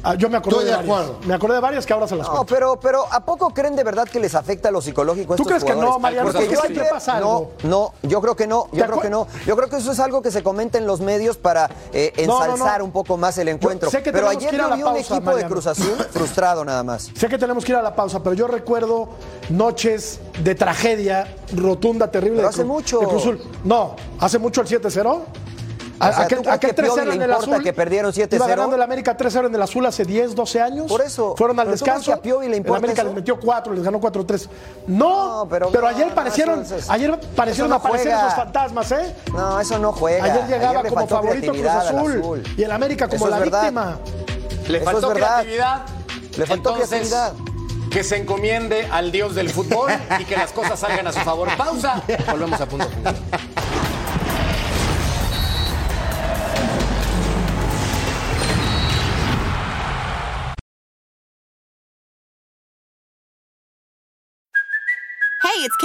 Speaker 5: Ah, yo me acordé
Speaker 6: Estoy
Speaker 5: de,
Speaker 6: de
Speaker 5: varias.
Speaker 6: acuerdo.
Speaker 5: Me acordé de varias que ahora se las
Speaker 3: No, pero, pero ¿a poco creen de verdad que les afecta lo psicológico a
Speaker 5: ¿Tú
Speaker 3: estos
Speaker 5: crees que no? Mariano?
Speaker 3: Porque yo ayer-
Speaker 5: pasa
Speaker 3: no,
Speaker 5: algo.
Speaker 3: no, yo creo que no, yo
Speaker 5: ¿Te
Speaker 3: creo que no. Yo creo que eso es algo que se comenta en los medios para eh,
Speaker 5: No, no, no.
Speaker 3: ensalzar un poco más el encuentro.
Speaker 5: sé que
Speaker 3: pero
Speaker 5: tenemos
Speaker 3: ayer
Speaker 5: que ir a
Speaker 3: yo
Speaker 5: la
Speaker 3: vi un
Speaker 5: pausa,
Speaker 3: equipo de. Cruz Azul frustrado nada más.
Speaker 5: Sé que tenemos que ir a la pausa, pero yo recuerdo noches de tragedia rotunda, terrible.
Speaker 3: Pero
Speaker 5: de
Speaker 3: hace mucho.
Speaker 5: de Cruz Azul. No, hace mucho el 7-0.
Speaker 3: O sea, ¿tú
Speaker 5: aquel
Speaker 3: crees
Speaker 5: aquel
Speaker 3: que Piovi
Speaker 5: 3-0
Speaker 3: le
Speaker 5: en el
Speaker 3: importa
Speaker 5: azul.
Speaker 3: que perdieron 7-0?
Speaker 5: Iba ganando el América 3-0 en el azul hace 10, 12 años.
Speaker 3: Por eso.
Speaker 5: Fueron al
Speaker 3: ¿Pero tú crees
Speaker 5: descanso.
Speaker 3: que a Piovi le
Speaker 5: el
Speaker 3: importa
Speaker 5: América
Speaker 3: eso?
Speaker 5: les metió 4, les ganó 4-3. No,
Speaker 3: No, pero
Speaker 5: pero,
Speaker 3: no,
Speaker 5: ayer
Speaker 3: no,
Speaker 5: parecieron,
Speaker 3: eso es-
Speaker 5: ayer parecieron
Speaker 3: eso no
Speaker 5: aparecer
Speaker 3: juega.
Speaker 5: esos fantasmas, ¿eh?
Speaker 3: No, eso no juega.
Speaker 5: Ayer llegaba
Speaker 3: le
Speaker 5: como favorito Cruz
Speaker 3: al
Speaker 5: azul, y el América como
Speaker 3: Eso
Speaker 5: la
Speaker 3: verdad.
Speaker 5: víctima.
Speaker 1: Le
Speaker 3: Eso
Speaker 1: faltó creatividad.
Speaker 3: Le faltó
Speaker 1: Entonces,
Speaker 3: creatividad.
Speaker 1: Que se encomiende al dios del fútbol y que las cosas salgan a su favor. Pausa. Volvemos a punto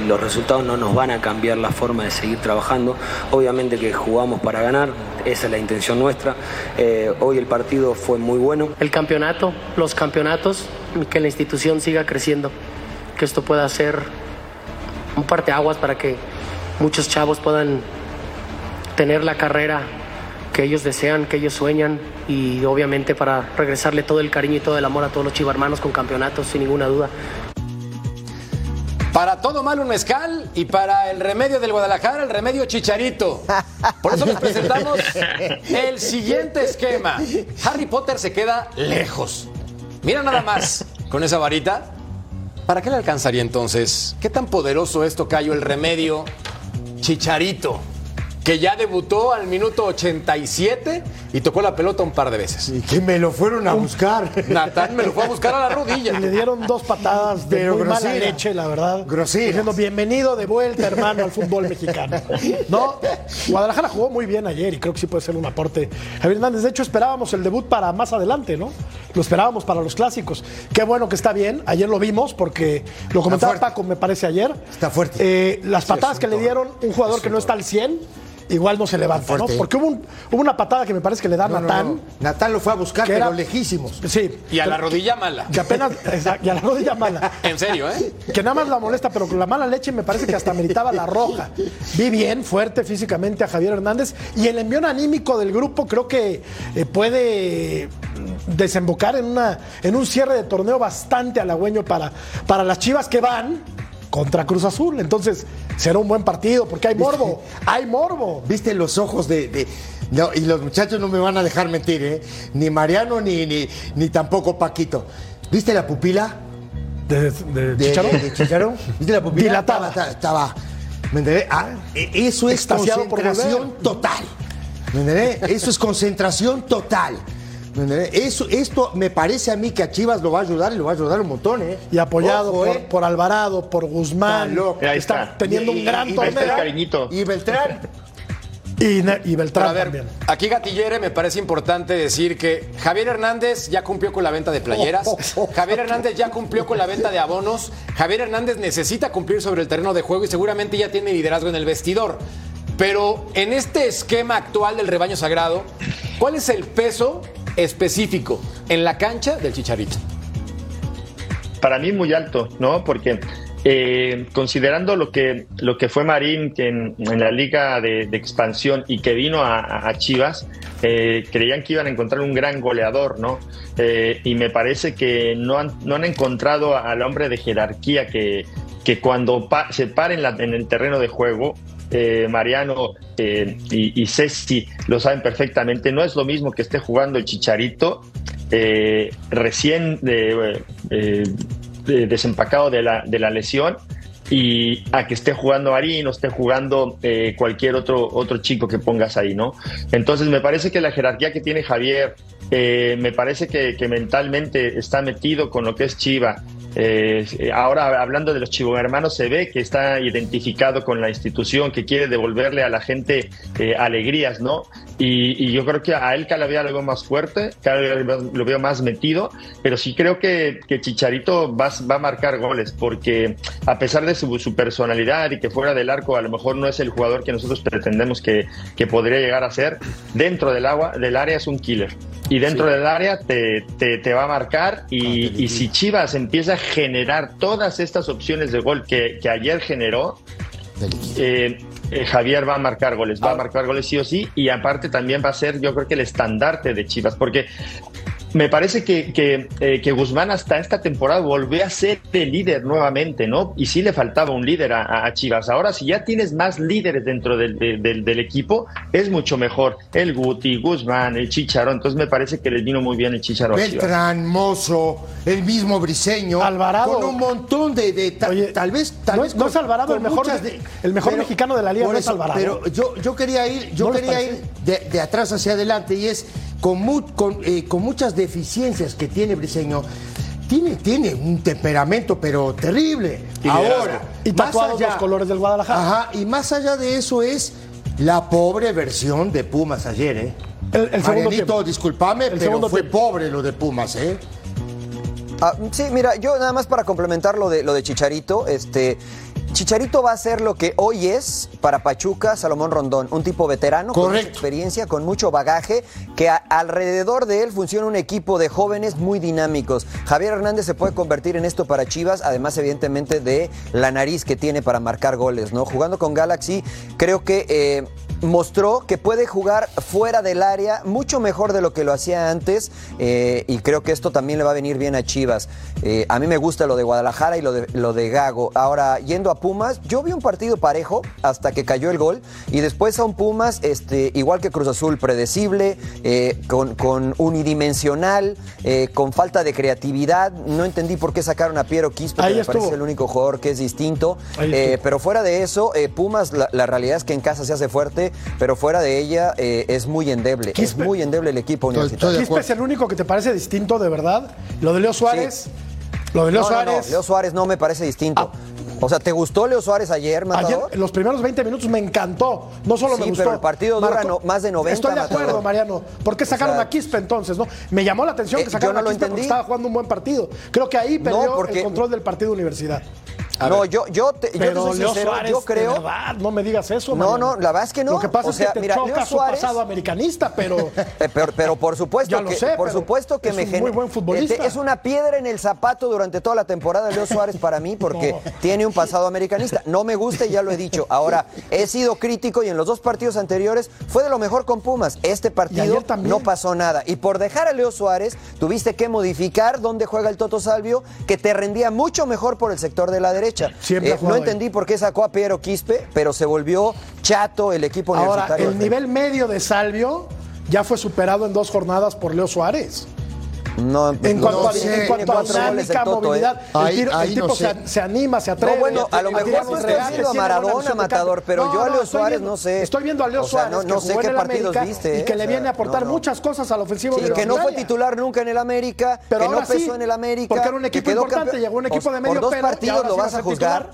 Speaker 8: Los resultados no nos van a cambiar la forma de seguir trabajando. Obviamente que jugamos para ganar, esa es la intención nuestra. Eh, hoy el partido fue muy bueno.
Speaker 9: el campeonato, los campeonatos, que la institución siga creciendo, que esto pueda ser un parteaguas para que muchos chavos puedan tener la carrera que ellos desean, que ellos sueñan y obviamente para regresarle todo el cariño y todo el amor a todos los chivarmanos con campeonatos, sin ninguna duda.
Speaker 1: Para todo mal un mezcal y para el remedio del Guadalajara, el remedio chicharito. Por eso les presentamos el siguiente esquema. Harry Potter se queda lejos. Mira nada más con esa varita. ¿Para qué le alcanzaría entonces? ¿Qué tan poderoso es Tocayo el remedio chicharito? Que ya debutó al minuto 87 y tocó la pelota un par de veces.
Speaker 6: Y que me lo fueron a buscar.
Speaker 1: Natán me lo fue a buscar a la rodilla.
Speaker 5: Y le dieron dos patadas de
Speaker 6: Pero
Speaker 5: muy mala leche, la verdad.
Speaker 6: Groseras.
Speaker 5: Diciendo, bienvenido de vuelta, hermano, al fútbol mexicano. No, Guadalajara jugó muy bien ayer y creo que sí puede ser un aporte. Javier Hernández, de hecho, esperábamos el debut para más adelante, ¿no? Lo esperábamos para los clásicos. Qué bueno que está bien. Ayer lo vimos porque lo comentaba. Paco, me parece ayer.
Speaker 6: Está fuerte.
Speaker 5: Eh, las
Speaker 6: Sí,
Speaker 5: patadas
Speaker 6: es
Speaker 5: que le dieron un jugador
Speaker 6: Es
Speaker 5: que
Speaker 6: un
Speaker 5: no está al 100, igual no se levanta, ¿no? Porque hubo, un- hubo una patada que me parece que le da
Speaker 6: No,
Speaker 5: Natán.
Speaker 6: no. Natán lo fue a buscar,
Speaker 5: que
Speaker 6: pero
Speaker 5: era-
Speaker 6: lejísimos.
Speaker 5: Sí.
Speaker 1: Y a la rodilla mala.
Speaker 5: que apenas y a la rodilla mala.
Speaker 1: En serio, ¿eh?
Speaker 5: Que nada más la molesta, pero con la mala leche me parece que hasta meritaba la roja. Vi bien, fuerte físicamente a Javier Hernández y el envión anímico del grupo creo que eh, puede desembocar en, una, en un cierre de torneo bastante halagüeño para, para las chivas que van contra Cruz Azul. Entonces será un buen partido porque hay morbo, hay morbo.
Speaker 6: ¿Viste los ojos de, de- no, y los muchachos no me van a dejar mentir, ¿eh? Ni Mariano ni, ni, ni tampoco Paquito. ¿Viste la pupila?
Speaker 5: ¿De, de
Speaker 6: de
Speaker 5: Chicharo?
Speaker 6: de? ¿Viste la pupila?
Speaker 5: Dilatada.
Speaker 6: Estaba, estaba- ¿me entendés? Ah, e- eso es
Speaker 5: Extasiado
Speaker 6: concentración total. ¿Me entendés? Eso es concentración total. Eso, esto me parece a mí que a Chivas lo va a ayudar y lo va a ayudar un montón, ¿eh?
Speaker 5: Y apoyado
Speaker 6: Ojo,
Speaker 5: por,
Speaker 6: ¿eh?
Speaker 5: por Alvarado, por Guzmán,
Speaker 6: Está
Speaker 4: está.
Speaker 5: teniendo
Speaker 6: Y-
Speaker 5: un gran
Speaker 6: y-
Speaker 5: torneo.
Speaker 6: Y Beltrán.
Speaker 5: Y, Beltrán
Speaker 1: a ver,
Speaker 5: también.
Speaker 1: aquí Gatillere me parece importante decir que Javier Hernández ya cumplió con la venta de playeras, Javier Hernández ya cumplió con la venta de abonos, Javier Hernández necesita cumplir sobre el terreno de juego y seguramente ya tiene liderazgo en el vestidor. Pero en este esquema actual del rebaño sagrado, ¿cuál es el peso específico en la cancha del Chicharito?
Speaker 4: Para mí muy alto, ¿no? Porque eh, considerando lo que, lo que fue Marín en, la liga de, expansión y que vino a, Chivas, eh, creían que iban a encontrar un gran goleador, ¿no? Eh, y me parece que no han, no han encontrado al hombre de jerarquía que, que cuando se pare en, la- en el terreno de juego, eh, Mariano eh, y, y Ceci lo saben perfectamente, no es lo mismo que esté jugando el Chicharito eh, recién de, desempacado de la, de la lesión y a que esté jugando Marín o esté jugando cualquier otro, otro chico que pongas ahí, ¿no? Entonces me parece que la jerarquía que tiene Javier, me parece que mentalmente está metido con lo que es Chiva. Eh, ahora hablando de los Chivo hermanos se ve que está identificado con la institución, que quiere devolverle a la gente eh, alegrías, ¿no? Y, y yo creo que a él cada vez lo veo más fuerte, cada vez lo veo más metido, pero sí creo que, que Chicharito va, va a marcar goles, porque a pesar de su, su personalidad y que fuera del arco a lo mejor no es el jugador que nosotros pretendemos que, que podría llegar a ser, dentro del agua, del área es un killer. Y dentro del área te, te, te va a marcar y, y si Chivas empieza a generar todas estas opciones de gol que, que ayer generó, eh, eh, Javier va a marcar goles, va a marcar goles sí o sí, y aparte también va a ser, yo creo que el estandarte de Chivas, porque me parece que, que, eh, que Guzmán hasta esta temporada volvió a ser el líder nuevamente, ¿no? Y sí le faltaba un líder a, a Chivas. Ahora, si ya tienes más líderes dentro del, del- equipo, es mucho mejor. El Guti, Guzmán, el Chicharo, entonces me parece que les vino muy bien el Chivas.
Speaker 6: Beltrán, Mozo, el mismo Briseño.
Speaker 5: Alvarado.
Speaker 6: Con un montón de. de ta- tal vez. Tal
Speaker 5: no
Speaker 6: vez
Speaker 5: es- no es Alvarado el mejor de- el mejor mexicano de la liga,
Speaker 6: por
Speaker 5: no es
Speaker 6: eso,
Speaker 5: Alvarado.
Speaker 6: Pero yo, yo quería ir, yo
Speaker 5: ¿No les
Speaker 6: quería ir de, de atrás hacia adelante y es con, mu- con, eh, con muchas deficiencias que tiene Briseño. Tiene, tiene un temperamento, pero terrible.
Speaker 5: Y.
Speaker 6: Ahora,
Speaker 5: Y
Speaker 6: más
Speaker 5: tatuados los colores del Guadalajara.
Speaker 6: Ajá, y más allá de eso es la pobre versión de Pumas ayer, ¿eh?
Speaker 5: El- el segundo
Speaker 6: Marianito,
Speaker 5: tiempo.
Speaker 6: discúlpame,
Speaker 5: El
Speaker 6: pero
Speaker 5: segundo
Speaker 6: fue
Speaker 5: tiempo.
Speaker 6: pobre lo de Pumas, ¿eh?
Speaker 3: Ah, sí, mira, yo nada más para complementar lo de, lo de Chicharito, este, Chicharito va a ser lo que hoy es para Pachuca Salomón Rondón, un tipo veterano con mucha experiencia, con mucho bagaje, que a- alrededor de él funciona un equipo de jóvenes muy dinámicos. Javier Hernández se puede convertir en esto para Chivas, además evidentemente de la nariz que tiene para marcar goles, ¿no? Jugando con Galaxy, creo que eh, mostró que puede jugar fuera del área mucho mejor de lo que lo hacía antes eh, y creo que esto también le va a venir bien a Chivas. Eh, a mí me gusta lo de Guadalajara y lo de, lo de Gago. Ahora, yendo a Pumas, yo vi un partido parejo hasta que cayó el gol y después a un Pumas, este, igual que Cruz Azul, predecible, eh, con, con unidimensional, eh, con falta de creatividad. No entendí por qué sacaron a Piero Quispe, que me parece el único jugador que es distinto. Eh, pero fuera de eso, eh, Pumas, la, la realidad es que en casa se hace fuerte, pero fuera de ella eh, es muy endeble. Es muy endeble el equipo universitario.
Speaker 5: Quispe es el único que te parece distinto de verdad. Lo de Leo Suárez. Lo de Leo
Speaker 3: No, no, no,
Speaker 5: Suárez.
Speaker 3: Leo Suárez no me parece distinto. O sea, ¿te gustó Leo Suárez ayer, Matador?
Speaker 5: Ayer, los primeros 20 minutos me encantó. No solo
Speaker 3: Sí,
Speaker 5: me gustó.
Speaker 3: pero el partido dura no- más de 90,
Speaker 5: Estoy de acuerdo,
Speaker 3: Matador.
Speaker 5: Mariano. ¿Por qué sacaron
Speaker 3: sea-
Speaker 5: a Quispe entonces? no? Me llamó la atención
Speaker 3: Eh,
Speaker 5: que
Speaker 3: yo
Speaker 5: sacaron
Speaker 3: no
Speaker 5: a
Speaker 3: lo
Speaker 5: Quispe porque
Speaker 3: entendí.
Speaker 5: estaba jugando un buen partido. Creo que ahí perdió
Speaker 3: porque-
Speaker 5: el control del partido universidad.
Speaker 3: No, yo, yo, te, yo te soy
Speaker 5: Leo
Speaker 3: sincero,
Speaker 5: Suárez,
Speaker 3: yo
Speaker 5: de
Speaker 3: creo.
Speaker 5: verdad, no me digas eso.
Speaker 3: No, no, la verdad es que no.
Speaker 5: Lo que pasa
Speaker 3: O
Speaker 5: es
Speaker 3: sea,
Speaker 5: que te
Speaker 3: mira,
Speaker 5: choca
Speaker 3: Leo
Speaker 5: su
Speaker 3: Suárez-
Speaker 5: pasado americanista, pero
Speaker 3: Eh, Pero, pero por supuesto
Speaker 5: Ya lo
Speaker 3: que,
Speaker 5: sé,
Speaker 3: por supuesto que
Speaker 5: es
Speaker 3: me
Speaker 5: un
Speaker 3: genera-
Speaker 5: muy buen futbolista.
Speaker 3: Este, Es una piedra en el zapato durante toda la temporada de Leo Suárez para mí porque tiene un pasado americanista. No me gusta y ya lo he dicho. Ahora, he sido crítico y en los dos partidos anteriores fue de lo mejor con Pumas. Este partido no pasó nada. Y por dejar a Leo Suárez, tuviste que modificar dónde juega el Toto Salvio, que te rendía mucho mejor por el sector de la derecha. Eh, no
Speaker 5: jugado ahí.
Speaker 3: entendí por qué sacó a Piero Quispe, pero se volvió chato el equipo
Speaker 5: ahora
Speaker 3: universitario.
Speaker 5: el nivel medio de Salvio ya fue superado en dos jornadas por Leo Suárez.
Speaker 3: No,
Speaker 5: En
Speaker 3: no
Speaker 5: cuanto, a,
Speaker 3: sé,
Speaker 5: en cuanto a dinámica,
Speaker 3: Toto, ¿eh?
Speaker 5: movilidad, el,
Speaker 6: Ahí-
Speaker 5: el
Speaker 6: ahí
Speaker 5: tipo
Speaker 6: no
Speaker 5: se,
Speaker 6: sé.
Speaker 5: se anima, se atreve.
Speaker 3: No, bueno, a lo mejor estás
Speaker 5: regates,
Speaker 3: viendo a Maradona,
Speaker 5: de.
Speaker 3: Matador, pero yo a Leo
Speaker 5: estoy
Speaker 3: Suárez
Speaker 5: viendo-
Speaker 3: no sé.
Speaker 5: Estoy viendo a Leo
Speaker 3: O sea,
Speaker 5: Suárez
Speaker 3: no- no
Speaker 5: que
Speaker 3: sé
Speaker 5: jugó
Speaker 3: qué
Speaker 5: en el
Speaker 3: partidos
Speaker 5: América
Speaker 3: viste,
Speaker 5: y
Speaker 3: ¿eh?
Speaker 5: que
Speaker 3: O
Speaker 5: le viene a aportar
Speaker 3: no, no.
Speaker 5: muchas cosas a la ofensiva
Speaker 3: Sí, que no fue titular nunca en el América,
Speaker 5: Pero
Speaker 3: que no
Speaker 5: ahora
Speaker 3: pesó
Speaker 5: sí,
Speaker 3: en el América.
Speaker 5: porque era un equipo importante, llegó un equipo de medio
Speaker 3: dos
Speaker 5: pelo, y
Speaker 3: partidos lo vas
Speaker 5: a
Speaker 3: juzgar.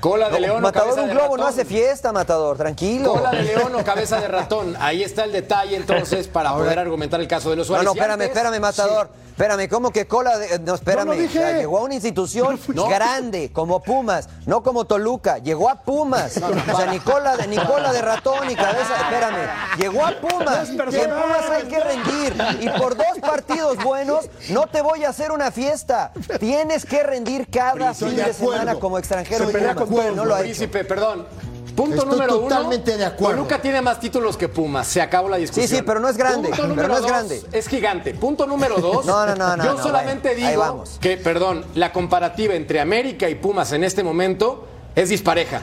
Speaker 1: Cola de león
Speaker 3: Matador, un
Speaker 1: de
Speaker 3: globo no hace fiesta, Matador, tranquilo.
Speaker 1: Cola de león o cabeza de ratón. Ahí está el detalle entonces para poder argumentar el caso de los
Speaker 3: No,
Speaker 1: Suárez.
Speaker 3: no,
Speaker 1: Y
Speaker 3: espérame, espérame, Matador. Espérame, ¿cómo que cola de.? No, espérame.
Speaker 5: No lo dije.
Speaker 3: O sea, llegó a una institución
Speaker 1: No.
Speaker 3: grande, como Pumas, no como Toluca. Llegó a Pumas. O sea, ni cola de, ni cola de ratón, ni cabeza. Espérame. Llegó a Pumas. Y en Pumas hay que rendir. Y por dos partidos buenos, no te voy a hacer una fiesta. Tienes que rendir cada fin
Speaker 6: de
Speaker 3: semana como extranjero.
Speaker 5: Se pelea con todos,
Speaker 3: No lo ha hecho.
Speaker 1: Príncipe, perdón. Punto
Speaker 6: Estoy
Speaker 1: número
Speaker 6: totalmente
Speaker 1: uno.
Speaker 6: de acuerdo.
Speaker 1: Toluca tiene más títulos que Pumas. Se acabó la discusión.
Speaker 3: Sí, sí, pero no es grande,
Speaker 1: Punto número
Speaker 3: no es
Speaker 1: dos,
Speaker 3: grande.
Speaker 1: Es gigante. Punto número dos.
Speaker 3: No, no, no, no,
Speaker 1: Yo
Speaker 3: no,
Speaker 1: solamente digo que, perdón, la comparativa entre América y Pumas en este momento es dispareja.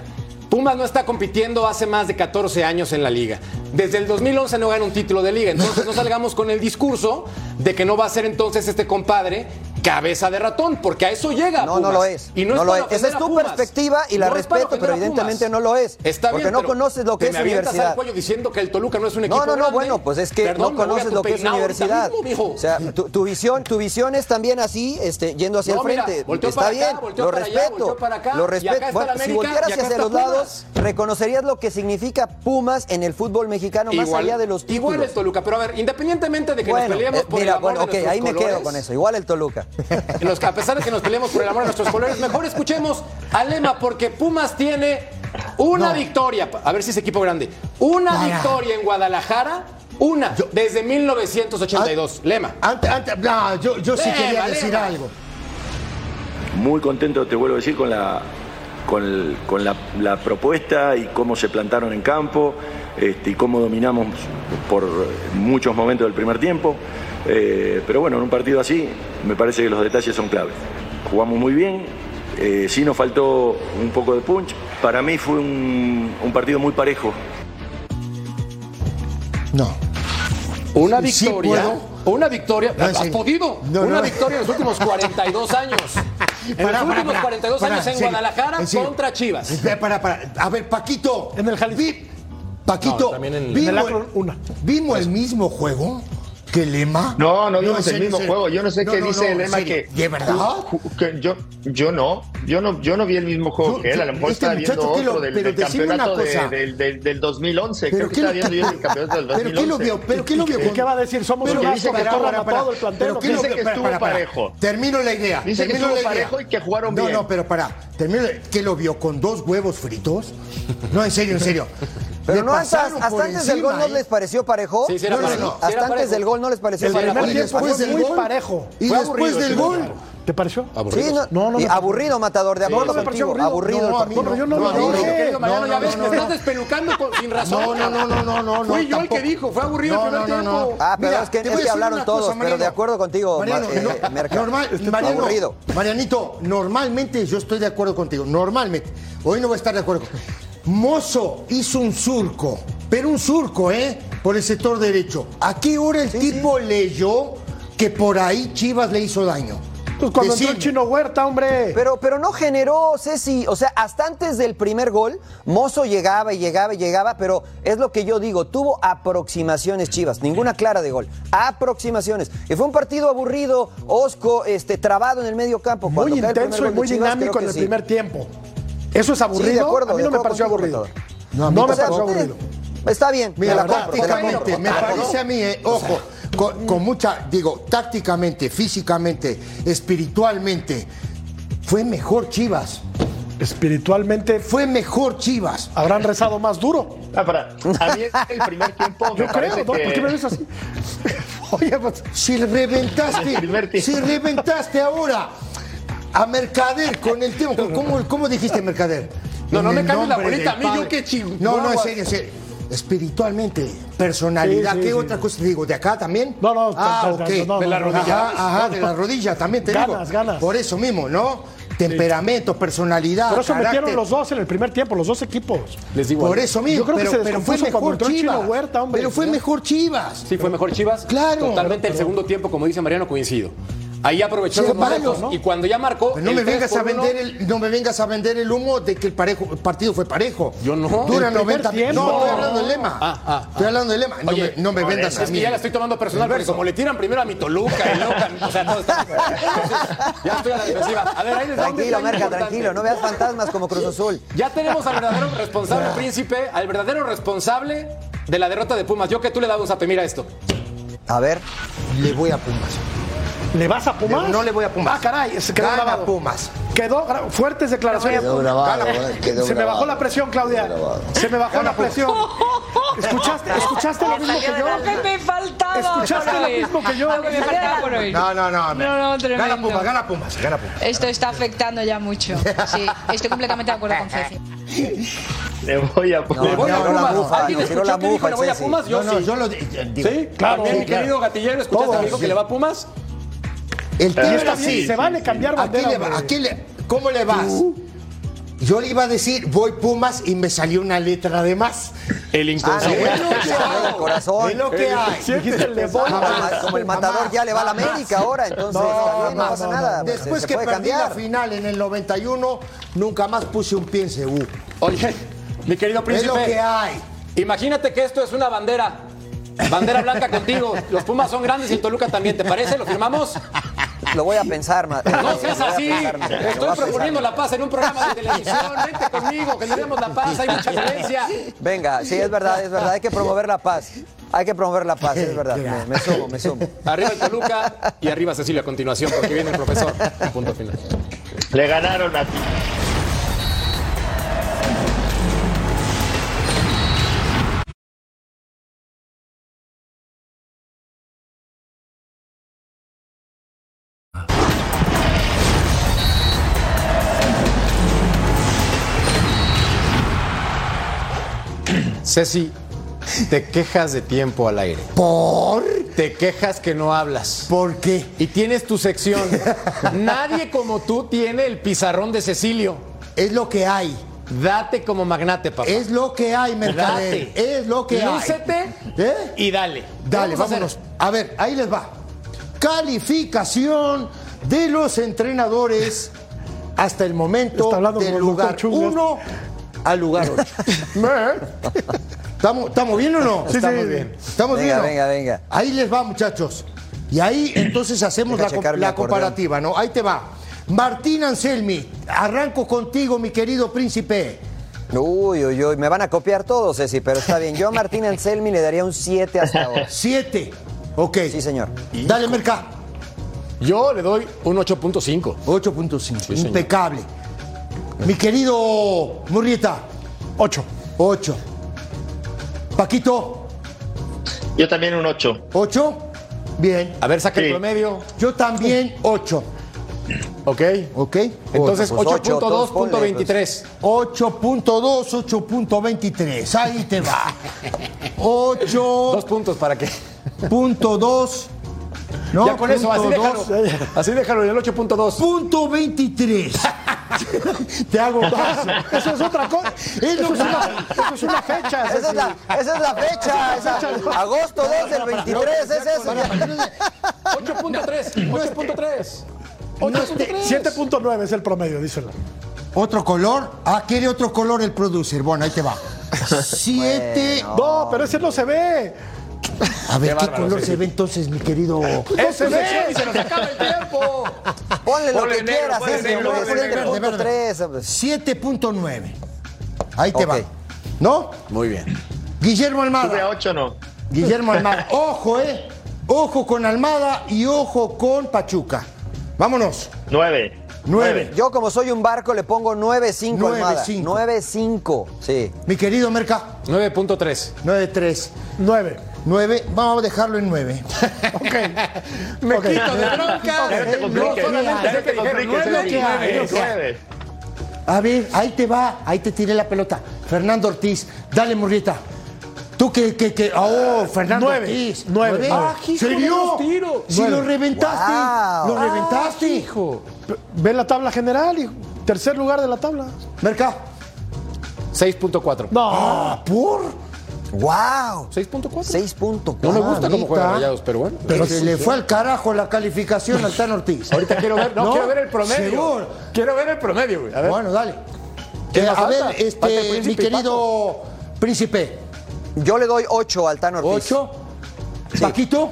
Speaker 1: Pumas no está compitiendo hace más de 14 años en la liga. Desde el 2011 no gana un título de liga. Entonces no salgamos con el discurso de que no va a ser entonces este compadre cabeza de ratón, porque a eso llega.
Speaker 3: No, no lo es.
Speaker 1: Y no,
Speaker 3: no
Speaker 1: es
Speaker 3: lo es. Esa es tu perspectiva y la
Speaker 1: No
Speaker 3: respeto, pero evidentemente no lo es.
Speaker 1: Está
Speaker 3: porque
Speaker 1: bien,
Speaker 3: no conoces lo que es
Speaker 1: me
Speaker 3: universidad.
Speaker 1: al cuello diciendo que el Toluca no es un equipo
Speaker 3: No, no, no,
Speaker 1: grande.
Speaker 3: bueno, pues es que
Speaker 1: Perdón,
Speaker 3: no conoces lo que es universidad.
Speaker 1: mismo,
Speaker 3: o sea, tu, tu visión, tu visión es también así, este, yendo hacia
Speaker 1: No,
Speaker 3: el
Speaker 1: mira,
Speaker 3: frente.
Speaker 1: volteó
Speaker 3: Está
Speaker 1: acá,
Speaker 3: bien, lo
Speaker 1: allá,
Speaker 3: respeto. lo respeto. Bueno, si voltearas hacia los lados, reconocerías lo que significa Pumas en el fútbol mexicano más allá de los títulos.
Speaker 1: Igual el Toluca, pero a ver, independientemente de que nos peleemos
Speaker 3: eh,
Speaker 1: por
Speaker 3: mira,
Speaker 1: el amor
Speaker 3: bueno, ok, ahí me quedo con eso. Igual el Toluca.
Speaker 1: En los que a pesar de que nos peleemos por el amor de nuestros colores, mejor escuchemos a Lema, porque Pumas tiene una
Speaker 6: No.
Speaker 1: victoria, a ver si es equipo grande, una
Speaker 6: Para.
Speaker 1: victoria en Guadalajara, una, desde 1982. Lema.
Speaker 6: Antes, antes, no, yo, yo sí
Speaker 1: Lema,
Speaker 6: quería decir
Speaker 1: Lema.
Speaker 6: algo.
Speaker 10: Muy contento, te vuelvo a decir, con la, con, el- con la, la propuesta y cómo se plantaron en campo este, y cómo dominamos por muchos momentos del primer tiempo. Eh, pero bueno, en un partido así me parece que los detalles son claves. Jugamos muy bien, eh, sí nos faltó un poco de punch. Para mí fue un, un partido muy parejo.
Speaker 6: No.
Speaker 1: Una
Speaker 6: sí
Speaker 1: victoria. una victoria.
Speaker 6: No,
Speaker 1: ¿Has podido?
Speaker 6: No,
Speaker 1: una
Speaker 6: no.
Speaker 1: victoria en los últimos 42 años. En los últimos
Speaker 6: pará,
Speaker 1: 42
Speaker 6: pará,
Speaker 1: años en Guadalajara contra Chivas.
Speaker 6: Espera, para, para. A ver, Paquito.
Speaker 5: En el Jalisco.
Speaker 6: Vi- Paquito,
Speaker 1: No, también en-
Speaker 6: ¿vimos,
Speaker 5: En una.
Speaker 6: ¿vimos el mismo juego que Lema?
Speaker 4: No, no vimos
Speaker 6: en
Speaker 4: el
Speaker 6: serio,
Speaker 4: mismo juego. Yo no sé
Speaker 6: No,
Speaker 4: qué
Speaker 6: no,
Speaker 4: dice
Speaker 6: no,
Speaker 4: el Lema que.
Speaker 6: ¿De verdad?
Speaker 4: Que yo, yo no. Yo no, yo no vi el mismo juego
Speaker 6: Yo-
Speaker 4: que él. A lo mejor
Speaker 6: este
Speaker 4: estaba viendo
Speaker 6: que lo-
Speaker 4: otro del,
Speaker 6: pero
Speaker 4: del campeonato de- del, del, del 2011.
Speaker 6: ¿Pero
Speaker 4: Creo que
Speaker 6: qué
Speaker 4: estaba viendo yo el campeonato del
Speaker 6: ¿Pero
Speaker 4: 2011.
Speaker 6: qué lo vio? ¿Pero qué lo vio?
Speaker 5: ¿Y qué va a decir? Somos
Speaker 6: Pero
Speaker 5: un
Speaker 6: que
Speaker 5: que corran a todo el plantel.
Speaker 6: pero
Speaker 5: ¿o
Speaker 6: ¿qué
Speaker 5: qué?
Speaker 4: Dice que estuvo parejo.
Speaker 6: Termino la idea.
Speaker 4: Dice que estuvo parejo y que jugaron
Speaker 6: no,
Speaker 4: bien.
Speaker 6: No, pero para. Termino. ¿Qué lo vio? ¿Con dos huevos fritos? No, en serio, en serio.
Speaker 3: Pero no hasta, antes del gol no
Speaker 6: ¿eh?
Speaker 3: les pareció parejo.
Speaker 1: Sí, sí
Speaker 3: No, no, no, Hasta antes del gol no les pareció
Speaker 5: El primer tiempo
Speaker 6: después
Speaker 5: fue
Speaker 6: del
Speaker 5: muy
Speaker 6: gol.
Speaker 5: parejo.
Speaker 6: Y
Speaker 1: Fue
Speaker 6: después
Speaker 1: aburrido
Speaker 6: del gol.
Speaker 5: ¿Te pareció?
Speaker 3: Sí, no,
Speaker 5: No, no
Speaker 3: aburrido, Matador, de acuerdo
Speaker 5: no me pareció
Speaker 3: contigo.
Speaker 5: aburrido.
Speaker 3: Aburrido,
Speaker 6: No,
Speaker 3: partido.
Speaker 5: no, yo no lo
Speaker 1: No,
Speaker 5: dije.
Speaker 6: No,
Speaker 1: ya
Speaker 6: no,
Speaker 1: ves,
Speaker 6: no,
Speaker 1: me
Speaker 6: no.
Speaker 1: estás despelucando con- sin razón.
Speaker 6: No, no, no, no, no, no.
Speaker 1: Fui
Speaker 6: no,
Speaker 1: yo el que dijo, fue aburrido
Speaker 6: No,
Speaker 1: el primer
Speaker 6: no, no, no.
Speaker 1: tiempo.
Speaker 3: Ah, pero
Speaker 6: Mira,
Speaker 3: es que, es que hablaron todos,
Speaker 6: cosa,
Speaker 3: pero de acuerdo contigo,
Speaker 6: Mariano,
Speaker 3: Ma- eh,
Speaker 6: no,
Speaker 3: Merca.
Speaker 6: normal, Mariano,
Speaker 3: aburrido.
Speaker 6: Marianito, normalmente yo estoy de acuerdo contigo. Normalmente. Hoy no voy a estar de acuerdo. Mozo hizo un surco, pero un surco, ¿eh? Por el sector derecho. ¿A qué hora el tipo leyó que por ahí Chivas le hizo daño?
Speaker 5: Pues cuando entró
Speaker 6: Decime.
Speaker 5: el chino Huerta, hombre.
Speaker 3: Pero, pero no generó, Ceci, o sea, hasta antes del primer gol, Mozo llegaba y llegaba y llegaba, pero es lo que yo digo, tuvo aproximaciones Chivas, ninguna clara de gol, aproximaciones. Y fue un partido aburrido, osco, este, trabado en el medio campo. Cuando
Speaker 5: muy intenso y muy
Speaker 3: Chivas,
Speaker 5: dinámico en el
Speaker 3: sí.
Speaker 5: primer tiempo. ¿Eso es aburrido?
Speaker 3: Sí, de acuerdo,
Speaker 5: a mí no me pareció aburrido.
Speaker 6: No,
Speaker 5: me pareció aburrido.
Speaker 3: Está bien,
Speaker 6: Mira,
Speaker 3: me la
Speaker 6: tácticamente, me parece a mí, eh, ojo, con, con mucha, digo, tácticamente, físicamente, espiritualmente, fue mejor Chivas.
Speaker 5: Espiritualmente
Speaker 6: Fue mejor Chivas.
Speaker 5: habrán rezado más duro.
Speaker 4: Ah, para, a mí el primer tiempo me
Speaker 5: Yo creo. ¿Por qué me ves así? Oye, pues,
Speaker 6: Si reventaste,
Speaker 4: tiempo.
Speaker 6: si reventaste ahora a Mercader con el tema, ¿cómo, cómo dijiste Mercader?
Speaker 1: No, no me cambies la bolita, a mí yo qué ching-
Speaker 6: No, no, en
Speaker 1: guagua.
Speaker 6: serio, en serio. Espiritualmente, personalidad,
Speaker 5: Sí, sí,
Speaker 6: ¿qué
Speaker 5: sí.
Speaker 6: otra cosa te digo? ¿De acá también?
Speaker 5: No, no,
Speaker 6: ah,
Speaker 5: no, no,
Speaker 1: De la rodilla.
Speaker 6: Ajá, ajá, de la rodilla también te
Speaker 5: Ganas,
Speaker 6: digo.
Speaker 5: ganas.
Speaker 6: Por eso mismo, ¿no? Temperamento, personalidad,
Speaker 5: Por eso
Speaker 6: carácter.
Speaker 5: metieron los dos en el primer tiempo, los dos equipos.
Speaker 1: Les digo
Speaker 6: Por eso mismo,
Speaker 5: Yo creo que
Speaker 6: pero,
Speaker 5: se
Speaker 6: pero fue mejor Chivas.
Speaker 5: Huerta, hombre.
Speaker 6: pero fue mejor Chivas.
Speaker 1: Sí, fue mejor Chivas.
Speaker 6: Claro.
Speaker 1: Totalmente el segundo tiempo, como dice Mariano, coincido. Ahí aprovechó
Speaker 6: Sí,
Speaker 1: los
Speaker 6: malo,
Speaker 1: momentos
Speaker 6: ¿no?
Speaker 1: y cuando ya marcó.
Speaker 6: Pero no
Speaker 1: el
Speaker 6: me
Speaker 1: 3
Speaker 6: vengas a
Speaker 1: uno,
Speaker 6: vender el, no me vengas a vender el humo de que el parejo, el partido fue parejo.
Speaker 1: Yo no.
Speaker 6: Dura
Speaker 5: El primer
Speaker 6: 90
Speaker 5: tiempo.
Speaker 6: No, estoy hablando del lema.
Speaker 1: Ah, ah,
Speaker 6: Estoy hablando del lema. No
Speaker 1: Oye,
Speaker 6: me, no me vendas a
Speaker 1: Es
Speaker 6: mí.
Speaker 1: que ya la estoy tomando personal, porque como le tiran primero a mi Toluca, el Loca, o sea, está. Ya estoy a la defensiva. A ver, ahí les
Speaker 3: Tranquilo, Merca,
Speaker 1: importante.
Speaker 3: tranquilo, no veas fantasmas como Cruz Azul.
Speaker 1: Ya tenemos al verdadero responsable, príncipe, al verdadero responsable de la derrota de Pumas. Yo que tú le dabas un zape, mira esto.
Speaker 3: A ver,
Speaker 6: Le voy a Pumas.
Speaker 5: ¿Le vas a Pumas?
Speaker 6: No le voy a Pumas.
Speaker 5: Ah, caray, se quedó
Speaker 6: Gana
Speaker 5: grabado.
Speaker 6: Pumas.
Speaker 5: Quedó gra- fuertes declaraciones.
Speaker 11: Quedó grabado,
Speaker 5: Gana-
Speaker 11: eh, quedó
Speaker 5: Se me bajó la presión, Claudia. Se me bajó la presión. ¿Escuchaste, escuchaste lo mismo que yo?
Speaker 12: Lo que me faltaba.
Speaker 5: ¿Escuchaste lo mismo que yo?
Speaker 6: No, no, no.
Speaker 12: No, no.
Speaker 6: Gana Pumas, gana Pumas, gana Pumas.
Speaker 12: Esto está afectando ya mucho. Sí, estoy completamente de acuerdo con Ceci.
Speaker 4: Le voy a
Speaker 3: No,
Speaker 1: Le voy
Speaker 3: no,
Speaker 1: a
Speaker 3: no,
Speaker 1: Pumas.
Speaker 3: la mufa,
Speaker 1: ¿Alguien escuchó
Speaker 3: la
Speaker 1: que dijo le voy a. Pumas? Yo
Speaker 6: no, no,
Speaker 1: sí.
Speaker 6: yo lo digo.
Speaker 5: Sí, claro.
Speaker 1: Mi
Speaker 6: claro.
Speaker 1: querido gatillero, ¿escuchaste que dijo
Speaker 6: sí.
Speaker 1: que le va a Pumas?
Speaker 6: El tiempo
Speaker 5: está bien,
Speaker 6: sí.
Speaker 5: se vale cambiar
Speaker 6: ¿A quién
Speaker 5: bandera.
Speaker 6: le va? ¿A quién le- ¿Cómo le vas? Yo le iba a decir, voy Pumas y me salió una letra de más.
Speaker 1: El
Speaker 3: Ah, no,
Speaker 1: inconsciente.
Speaker 3: sí, el corazón.
Speaker 6: Es lo que hay.
Speaker 5: Dijiste el de
Speaker 3: Como el, como el matador ya le va a la América ahora, entonces no, pasa nada. pues,
Speaker 6: Después
Speaker 3: se
Speaker 6: que perdí la final en el 91, nunca más puse un pie en CU.
Speaker 1: Oye, mi querido
Speaker 6: Es
Speaker 1: príncipe.
Speaker 6: lo que hay.
Speaker 1: Imagínate que esto es una bandera. Bandera blanca contigo. Los Pumas son grandes y el Toluca también. ¿Te parece? ¿Lo firmamos?
Speaker 3: Lo voy a pensar, ma-
Speaker 1: No seas así. Estoy proponiendo la paz en un programa de televisión. Vente conmigo, generemos la paz. Hay mucha violencia.
Speaker 3: Venga, sí, es verdad, es verdad. Hay que promover la paz. Hay que promover la paz, es verdad. Me, me sumo, me sumo.
Speaker 1: Arriba el Toluca y arriba Cecilia a continuación porque viene el profesor. Punto final.
Speaker 4: Le ganaron a
Speaker 1: Ceci, te quejas de tiempo al aire.
Speaker 6: ¿Por?
Speaker 1: Te quejas que no hablas.
Speaker 6: ¿Por qué?
Speaker 1: Y tienes tu sección. Nadie como tú tiene el pizarrón de Cecilio.
Speaker 6: Es lo que hay.
Speaker 1: Date como magnate, papá.
Speaker 6: Es lo que hay, Mercader.
Speaker 1: Date.
Speaker 6: Es lo que hay.
Speaker 1: Lúcete
Speaker 6: ¿Eh?
Speaker 1: y dale.
Speaker 6: Dale,
Speaker 1: Vamos a
Speaker 6: vámonos.
Speaker 1: hacer.
Speaker 6: A ver, ahí les va. Calificación de los entrenadores hasta el momento
Speaker 5: Está hablando
Speaker 6: del lugar
Speaker 5: Chungas.
Speaker 6: 1 al lugar 8. ¿Estamos, ¿Estamos bien o no?
Speaker 5: Sí,
Speaker 6: Estamos
Speaker 5: sí.
Speaker 6: bien. ¿Estamos
Speaker 3: Venga,
Speaker 6: bien?
Speaker 3: venga, venga.
Speaker 6: Ahí les va, muchachos. Y ahí entonces hacemos
Speaker 3: Deja
Speaker 6: la, comparativa, ¿no? Ahí te va. Martín Anselmi, arranco contigo, mi querido príncipe.
Speaker 3: Uy, uy, uy, me van a copiar todos, Ceci, pero está bien. Yo a Martín Anselmi le daría un 7 hasta ahora.
Speaker 6: Siete. Ok.
Speaker 3: Sí, señor.
Speaker 6: Dale, Merca.
Speaker 1: Yo le doy un 8.5.
Speaker 6: 8.5.
Speaker 1: señor.
Speaker 6: Impecable. Mi querido Murrieta.
Speaker 5: 8.
Speaker 6: 8. Paquito.
Speaker 4: Yo también un 8.
Speaker 6: 8. Bien.
Speaker 1: A ver, saca el
Speaker 4: Sí.
Speaker 1: promedio.
Speaker 6: Yo también 8.
Speaker 1: Ok.
Speaker 6: ¿Ok?
Speaker 1: Entonces,
Speaker 3: Pues ocho, todos ponle,
Speaker 1: 8.2.23.
Speaker 6: 8.2, 8.23. Ahí te va. 8.2.
Speaker 1: Dos puntos para que.
Speaker 6: ¿No?
Speaker 1: ya con eso, así déjalo. Así déjalo en el 8.2.
Speaker 6: Punto 23. te hago caso.
Speaker 5: Eso es otra cosa. Eso es una, eso es una fecha.
Speaker 3: Esa es la, esa es la fecha. esa- agosto 2 del 23, es eso. ya.
Speaker 1: 8.3. 8.3.
Speaker 5: 7.9 es el promedio, díselo.
Speaker 6: ¿Otro color? Ah, quiere otro color el producer. Bueno, ahí te va. 7.
Speaker 5: No, pero ese no se ve.
Speaker 6: A ver, ¿qué, color
Speaker 1: sí.
Speaker 6: se ve entonces, mi querido?
Speaker 1: ¡Ese ve! ¡Y se nos acaba el tiempo!
Speaker 3: Ponle lo que
Speaker 4: negro,
Speaker 3: quieras, Ceci,
Speaker 4: negro, negro.
Speaker 3: 7.3.
Speaker 6: 7.9. Ahí te
Speaker 3: Ok.
Speaker 6: va. ¿No?
Speaker 1: Muy bien.
Speaker 6: Guillermo
Speaker 4: Sube a
Speaker 6: Almada.
Speaker 4: 8 no.
Speaker 6: Guillermo Almada. Ojo, ¿eh? Ojo con Almada y ojo con Pachuca. Vámonos.
Speaker 4: 9.
Speaker 6: 9.
Speaker 3: Yo, como soy un barco, le pongo 9.5
Speaker 6: Nueve,
Speaker 3: Almada.
Speaker 6: cinco.
Speaker 3: 9.5. Sí.
Speaker 6: Mi querido Merca.
Speaker 1: 9.3.
Speaker 6: 9-3.
Speaker 5: 9.
Speaker 6: 9. Vamos a dejarlo en 9.
Speaker 5: Ok.
Speaker 1: Me
Speaker 5: Ok.
Speaker 1: quito de bronca.
Speaker 4: Ya no
Speaker 1: solamente nueve, nueve.
Speaker 6: A ver, ahí te va. Ahí te tiré la pelota. Fernando Ortiz. Dale, Murrieta. Tú que, que, que. Oh, Fernando
Speaker 5: Nueve.
Speaker 6: Ortiz.
Speaker 5: Nueve.
Speaker 6: Ah,
Speaker 1: Hijo
Speaker 6: ¿Serio? Si lo reventaste.
Speaker 3: Wow.
Speaker 6: Lo reventaste.
Speaker 1: Hijo.
Speaker 5: Ve la tabla general y tercer lugar de la tabla.
Speaker 6: Merca.
Speaker 1: 6.4.
Speaker 5: No.
Speaker 6: Ah, por.
Speaker 3: ¡Wow!
Speaker 1: 6.4.
Speaker 3: 6.4.
Speaker 1: No me gusta cómo juegan rayados, pero bueno.
Speaker 6: Pero se le fue al carajo la calificación al Tan Ortiz.
Speaker 1: Ahorita quiero ver, no,
Speaker 6: ¿No?
Speaker 1: quiero ver el promedio.
Speaker 6: Seguro.
Speaker 1: Quiero ver el promedio, güey. A ver.
Speaker 6: Bueno, dale.
Speaker 1: ¿Quién
Speaker 6: Eh, a ver, este, mi querido príncipe.
Speaker 3: Yo le doy 8 al Tan Ortiz.
Speaker 6: ¿Ocho? Paquito,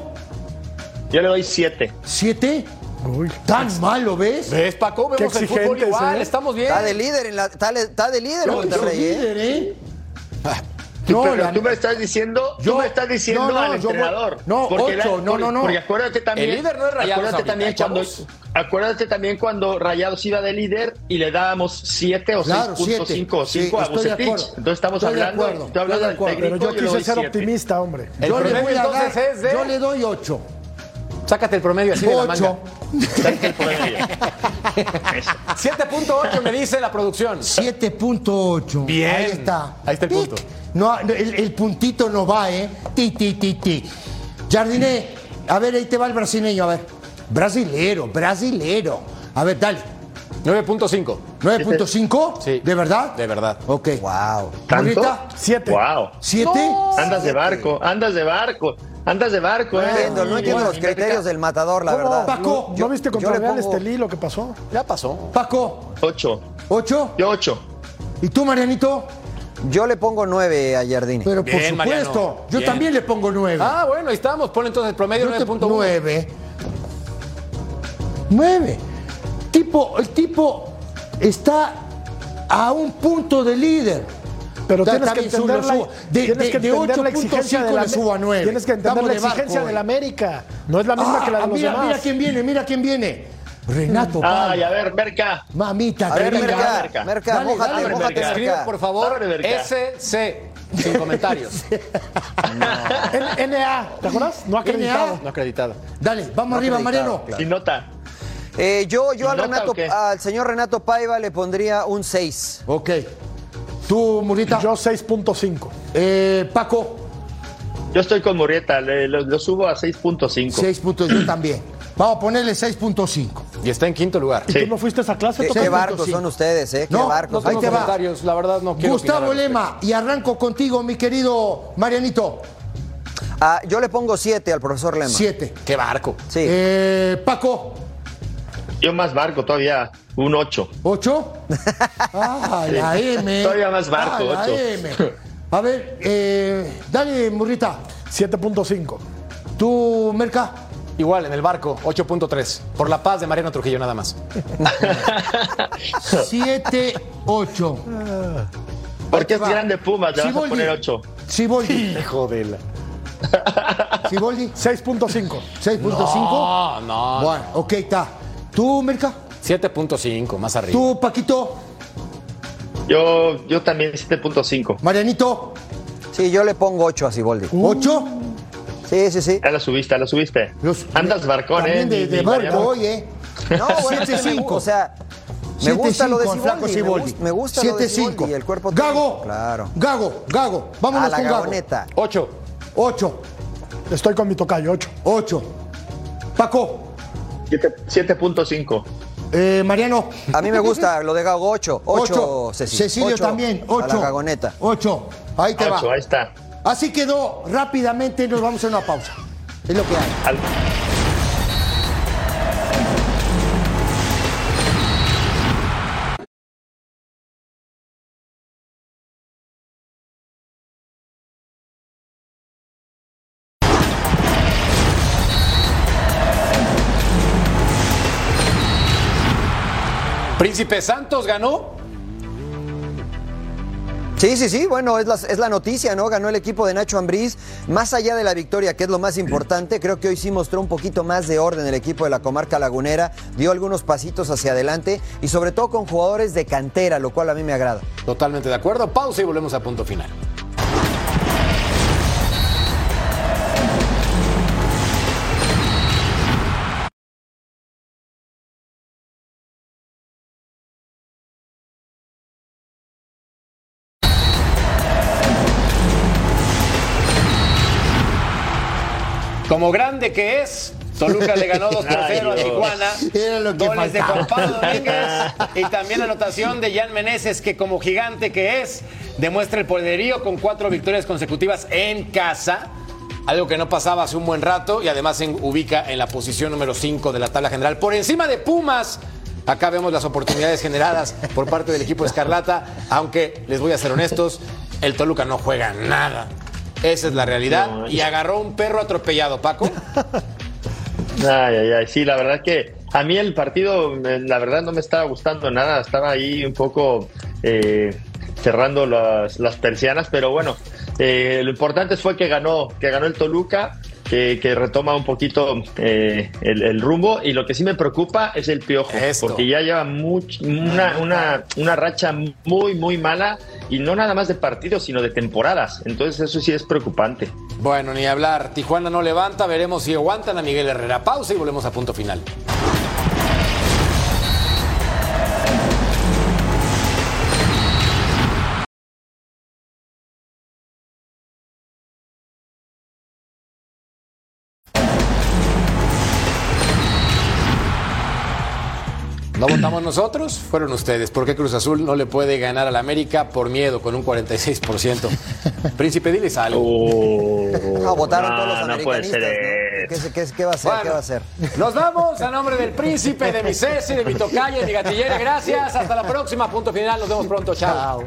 Speaker 4: Yo le doy 7.
Speaker 6: ¿siete?
Speaker 5: Uy.
Speaker 6: ¿Tan malo ves?
Speaker 1: ¿Ves, Paco? Vemos
Speaker 5: Qué
Speaker 1: el fútbol igual,
Speaker 5: ¿eh?
Speaker 1: estamos bien.
Speaker 3: Está de líder en la, está, está de líder Monterrey, ¿eh?
Speaker 6: líder, ¿eh?
Speaker 4: Tú, pero
Speaker 6: la-
Speaker 4: tú me estás diciendo,
Speaker 6: Yo-
Speaker 4: tú me estás diciendo
Speaker 6: no, no,
Speaker 4: al
Speaker 6: yo
Speaker 4: entrenador.
Speaker 6: no,
Speaker 4: Porque la-
Speaker 6: ocho, no, no, no.
Speaker 4: Porque acuérdate también.
Speaker 1: El líder no es Rayados
Speaker 4: acuérdate
Speaker 1: ahorita,
Speaker 4: también cuando, acuérdate también cuando Rayados iba de líder y le dábamos 7 o
Speaker 6: Claro,
Speaker 4: 6.5 o
Speaker 6: siete.
Speaker 4: 5
Speaker 6: Sí,
Speaker 4: a
Speaker 6: acuerdo.
Speaker 4: Entonces estamos
Speaker 6: Estoy de
Speaker 4: hablando,
Speaker 6: acuerdo,
Speaker 4: estoy hablando
Speaker 6: estoy de
Speaker 4: del técnico.
Speaker 5: Pero yo
Speaker 4: doy
Speaker 5: quise ser
Speaker 4: siete.
Speaker 5: optimista, hombre.
Speaker 6: Yo le, voy a dar- yo doy ocho.
Speaker 1: Sácate el promedio así de la manga.
Speaker 6: Ocho.
Speaker 4: Sácate el promedio. Eso.
Speaker 1: 7.8 me dice la producción.
Speaker 6: 7.8.
Speaker 1: Bien.
Speaker 6: Ahí está.
Speaker 1: Ahí está el
Speaker 6: Pic.
Speaker 1: punto.
Speaker 6: No, no, el, el puntito no va, ¿eh? Ti, ti, ti, ti. Jardiné, a ver, ahí te va el brasileño, a ver. Brasilero, brasilero. A ver, dale.
Speaker 1: 9.5.
Speaker 6: ¿9.5?
Speaker 1: Sí.
Speaker 6: ¿De verdad?
Speaker 1: De verdad.
Speaker 6: Ok.
Speaker 3: Wow.
Speaker 4: ¿Tanto?
Speaker 6: ¿Morrita?
Speaker 5: Siete.
Speaker 4: Wow.
Speaker 6: ¿Siete?
Speaker 4: Andas de barco, andas de barco, andas de barco,
Speaker 3: No
Speaker 4: eh.
Speaker 3: entiendo, no entiendo los criterios del matador, la
Speaker 5: ¿Cómo?
Speaker 3: verdad.
Speaker 6: Paco,
Speaker 5: ¿No viste contra
Speaker 3: yo le
Speaker 5: Real
Speaker 3: pongo-
Speaker 5: Estelí lo que pasó?
Speaker 1: Ya pasó.
Speaker 6: Paco,
Speaker 4: Ocho.
Speaker 6: ¿ocho?
Speaker 4: Yo ocho.
Speaker 6: ¿Y tú, Marianito?
Speaker 3: Yo le pongo nueve a Jardine.
Speaker 6: Pero por
Speaker 1: Bien,
Speaker 6: supuesto,
Speaker 1: Mariano,
Speaker 6: yo
Speaker 1: bien.
Speaker 6: también le pongo nueve.
Speaker 1: Ah, bueno, ahí estamos. Ponle entonces el promedio
Speaker 6: Yo te-
Speaker 1: 9.1.
Speaker 6: nueve. Nueve. Tipo, el tipo está a un punto de líder.
Speaker 5: Pero tienes que entender, la,
Speaker 6: de,
Speaker 5: tienes
Speaker 6: de-
Speaker 5: que
Speaker 6: de
Speaker 5: entender la exigencia
Speaker 6: 8.5
Speaker 5: de la
Speaker 6: subo a 9.
Speaker 5: Tienes que entender la exigencia del América. No es la misma que la de los
Speaker 6: mira,
Speaker 5: demás.
Speaker 6: mira quién viene, mira quién viene. Renato
Speaker 4: Ay,
Speaker 6: Pablo.
Speaker 4: a ver, Merca.
Speaker 6: Mamita
Speaker 3: A ver,
Speaker 6: querida.
Speaker 3: Merca,
Speaker 4: Merca.
Speaker 3: Merca,
Speaker 6: Dale,
Speaker 3: mójate,
Speaker 6: dale,
Speaker 3: mójate,
Speaker 4: Merca.
Speaker 1: Escribe,
Speaker 3: Merca.
Speaker 1: por favor,
Speaker 4: Merca.
Speaker 1: SC, sin comentarios.
Speaker 5: N- NA, ¿te acuerdas? No acreditado.
Speaker 1: No acreditado.
Speaker 6: Dale, vamos arriba, Mariano.
Speaker 3: claro.
Speaker 4: Sin nota.
Speaker 3: Eh, yo yo
Speaker 4: ¿Sin
Speaker 3: al, Renato, al señor Renato Paiva le pondría un 6.
Speaker 6: Ok. Tú, Murita.
Speaker 5: Yo 6.5.
Speaker 6: Eh, Paco,
Speaker 4: Yo estoy con Murrieta, le- lo, lo subo a 6.5.
Speaker 6: 6 puntos. Yo también. Vamos a ponerle 6.5.
Speaker 1: Y está en quinto lugar.
Speaker 5: ¿Y
Speaker 4: Sí.
Speaker 5: tú no fuiste a esa clase?
Speaker 3: ¿Qué,
Speaker 5: Tocayo?
Speaker 3: qué barcos
Speaker 6: 6.5.
Speaker 3: son ustedes, eh? ¿Qué
Speaker 6: No,
Speaker 3: barcos?
Speaker 1: No
Speaker 6: Ahí
Speaker 1: tengo
Speaker 6: te va.
Speaker 1: la verdad no quiero
Speaker 6: Gustavo. Lema, y arranco contigo, mi querido Marianito.
Speaker 3: Ah, yo le pongo 7 al profesor Lema.
Speaker 6: 7.
Speaker 1: Qué barco.
Speaker 3: Sí.
Speaker 6: Eh, Paco,
Speaker 4: Yo más barco todavía, un 8.
Speaker 6: 8. Ah, la M.
Speaker 4: Todavía más barco,
Speaker 6: Ah, la
Speaker 4: ocho.
Speaker 6: M. A ver, eh, dale, Murrita.
Speaker 5: 7.5.
Speaker 6: Tú, Merca.
Speaker 1: Igual, en el barco, 8.3. Por la paz de Mariano Trujillo, nada más.
Speaker 6: 7, 8.
Speaker 4: Porque es
Speaker 6: va.
Speaker 4: grande Pumas, le vas a
Speaker 6: Siboldi.
Speaker 4: poner 8.
Speaker 6: Siboldi.
Speaker 1: Jodela.
Speaker 6: Siboldi.
Speaker 5: 6.5.
Speaker 6: 6.5.
Speaker 1: No, no.
Speaker 6: Bueno, ok, está. Tú, Merca.
Speaker 1: 7.5, más arriba.
Speaker 6: Tú, Paquito.
Speaker 4: Yo, yo también 7.5.
Speaker 6: Marianito.
Speaker 3: Sí, yo le pongo 8 a Siboldi.
Speaker 6: 8.
Speaker 3: Sí, sí, sí.
Speaker 4: Ya la subiste, ya la subiste.
Speaker 6: Los-
Speaker 4: Andas barcón, eh.
Speaker 6: De, de barco ¿eh?
Speaker 3: No, bueno, es que me
Speaker 6: 7-5.
Speaker 3: gu- o sea, me gusta lo de
Speaker 6: 7-5 al flaco
Speaker 3: Siboldi. Me, gusta- me gusta lo de
Speaker 6: 7-5.
Speaker 3: Siboldi. El cuerpo
Speaker 6: Gago.
Speaker 3: Claro.
Speaker 6: Gago, Gago. Vámonos
Speaker 3: A la
Speaker 6: con Gago.
Speaker 3: gagoneta.
Speaker 1: 8.
Speaker 6: 8.
Speaker 5: Estoy con mi tocayo, 8.
Speaker 6: 8. Paco.
Speaker 4: Siete- 7.5.
Speaker 6: Eh, Mariano.
Speaker 3: A mí me gusta lo de Gago 8. 8,
Speaker 6: 8. Cecilio también. 8.
Speaker 3: A la gagoneta.
Speaker 6: 8. Ahí te
Speaker 4: 8,
Speaker 6: va.
Speaker 4: ahí está.
Speaker 6: Así quedó. Rápidamente nos vamos a una pausa. Es lo que hay.
Speaker 4: Al-
Speaker 1: Príncipe Santos ganó.
Speaker 3: Sí, sí, sí, bueno, es la, es la noticia, ¿no? Ganó el equipo de Nacho Ambriz. Más allá de la victoria, que es lo más importante, creo que hoy sí mostró un poquito más de orden el equipo de la comarca lagunera, dio algunos pasitos hacia adelante y sobre todo con jugadores de cantera, lo cual a mí me agrada.
Speaker 1: Totalmente de acuerdo. Pausa y volvemos a punto final. Como grande que es, Toluca le ganó 2 por 0 a. Tijuana.
Speaker 6: Era lo que
Speaker 1: Goles de Juan. Pablo Domínguez y también anotación de Jan Meneses, que como gigante que es, demuestra el poderío con cuatro victorias consecutivas en casa. Algo que no pasaba hace un buen rato y además se ubica en la posición número 5 de la tabla general. Por encima de Pumas. Acá vemos las oportunidades generadas por parte del equipo Escarlata, aunque les voy a ser honestos, el Toluca no juega nada. Esa es la realidad.
Speaker 4: No,
Speaker 1: y agarró un perro atropellado, Paco.
Speaker 4: Ay, ay, ay. Sí, la verdad que a mí el partido, eh, la verdad, no me estaba gustando nada. Estaba ahí un poco eh, cerrando las, las persianas, pero bueno, eh, lo importante fue que ganó, que ganó el Toluca. Que, que retoma un poquito eh, el, el rumbo y lo que sí me preocupa es el piojo
Speaker 1: Esto.
Speaker 4: porque ya lleva much- una, una, una racha muy muy mala y no nada más de partidos sino de temporadas entonces eso sí es preocupante
Speaker 1: Bueno, ni hablar. Tijuana no levanta. Veremos si aguantan a Miguel Herrera. Pausa y volvemos a punto final. Votamos nosotros, fueron ustedes. ¿Por qué Cruz Azul no le puede ganar al América por miedo con un 46%? Príncipe, diles algo.
Speaker 3: No, votaron todos los
Speaker 4: no puede
Speaker 3: americanistas,
Speaker 4: ser
Speaker 3: ¿no? ¿Qué, se- qué- qué va a hacer?
Speaker 1: Bueno.
Speaker 3: ¿Qué va a hacer?
Speaker 1: Nos vamos a nombre del príncipe, de mi Ceci, de mi tocaya, de mi gatillera. Gracias. Hasta la próxima. Punto final. Nos vemos pronto. Chao.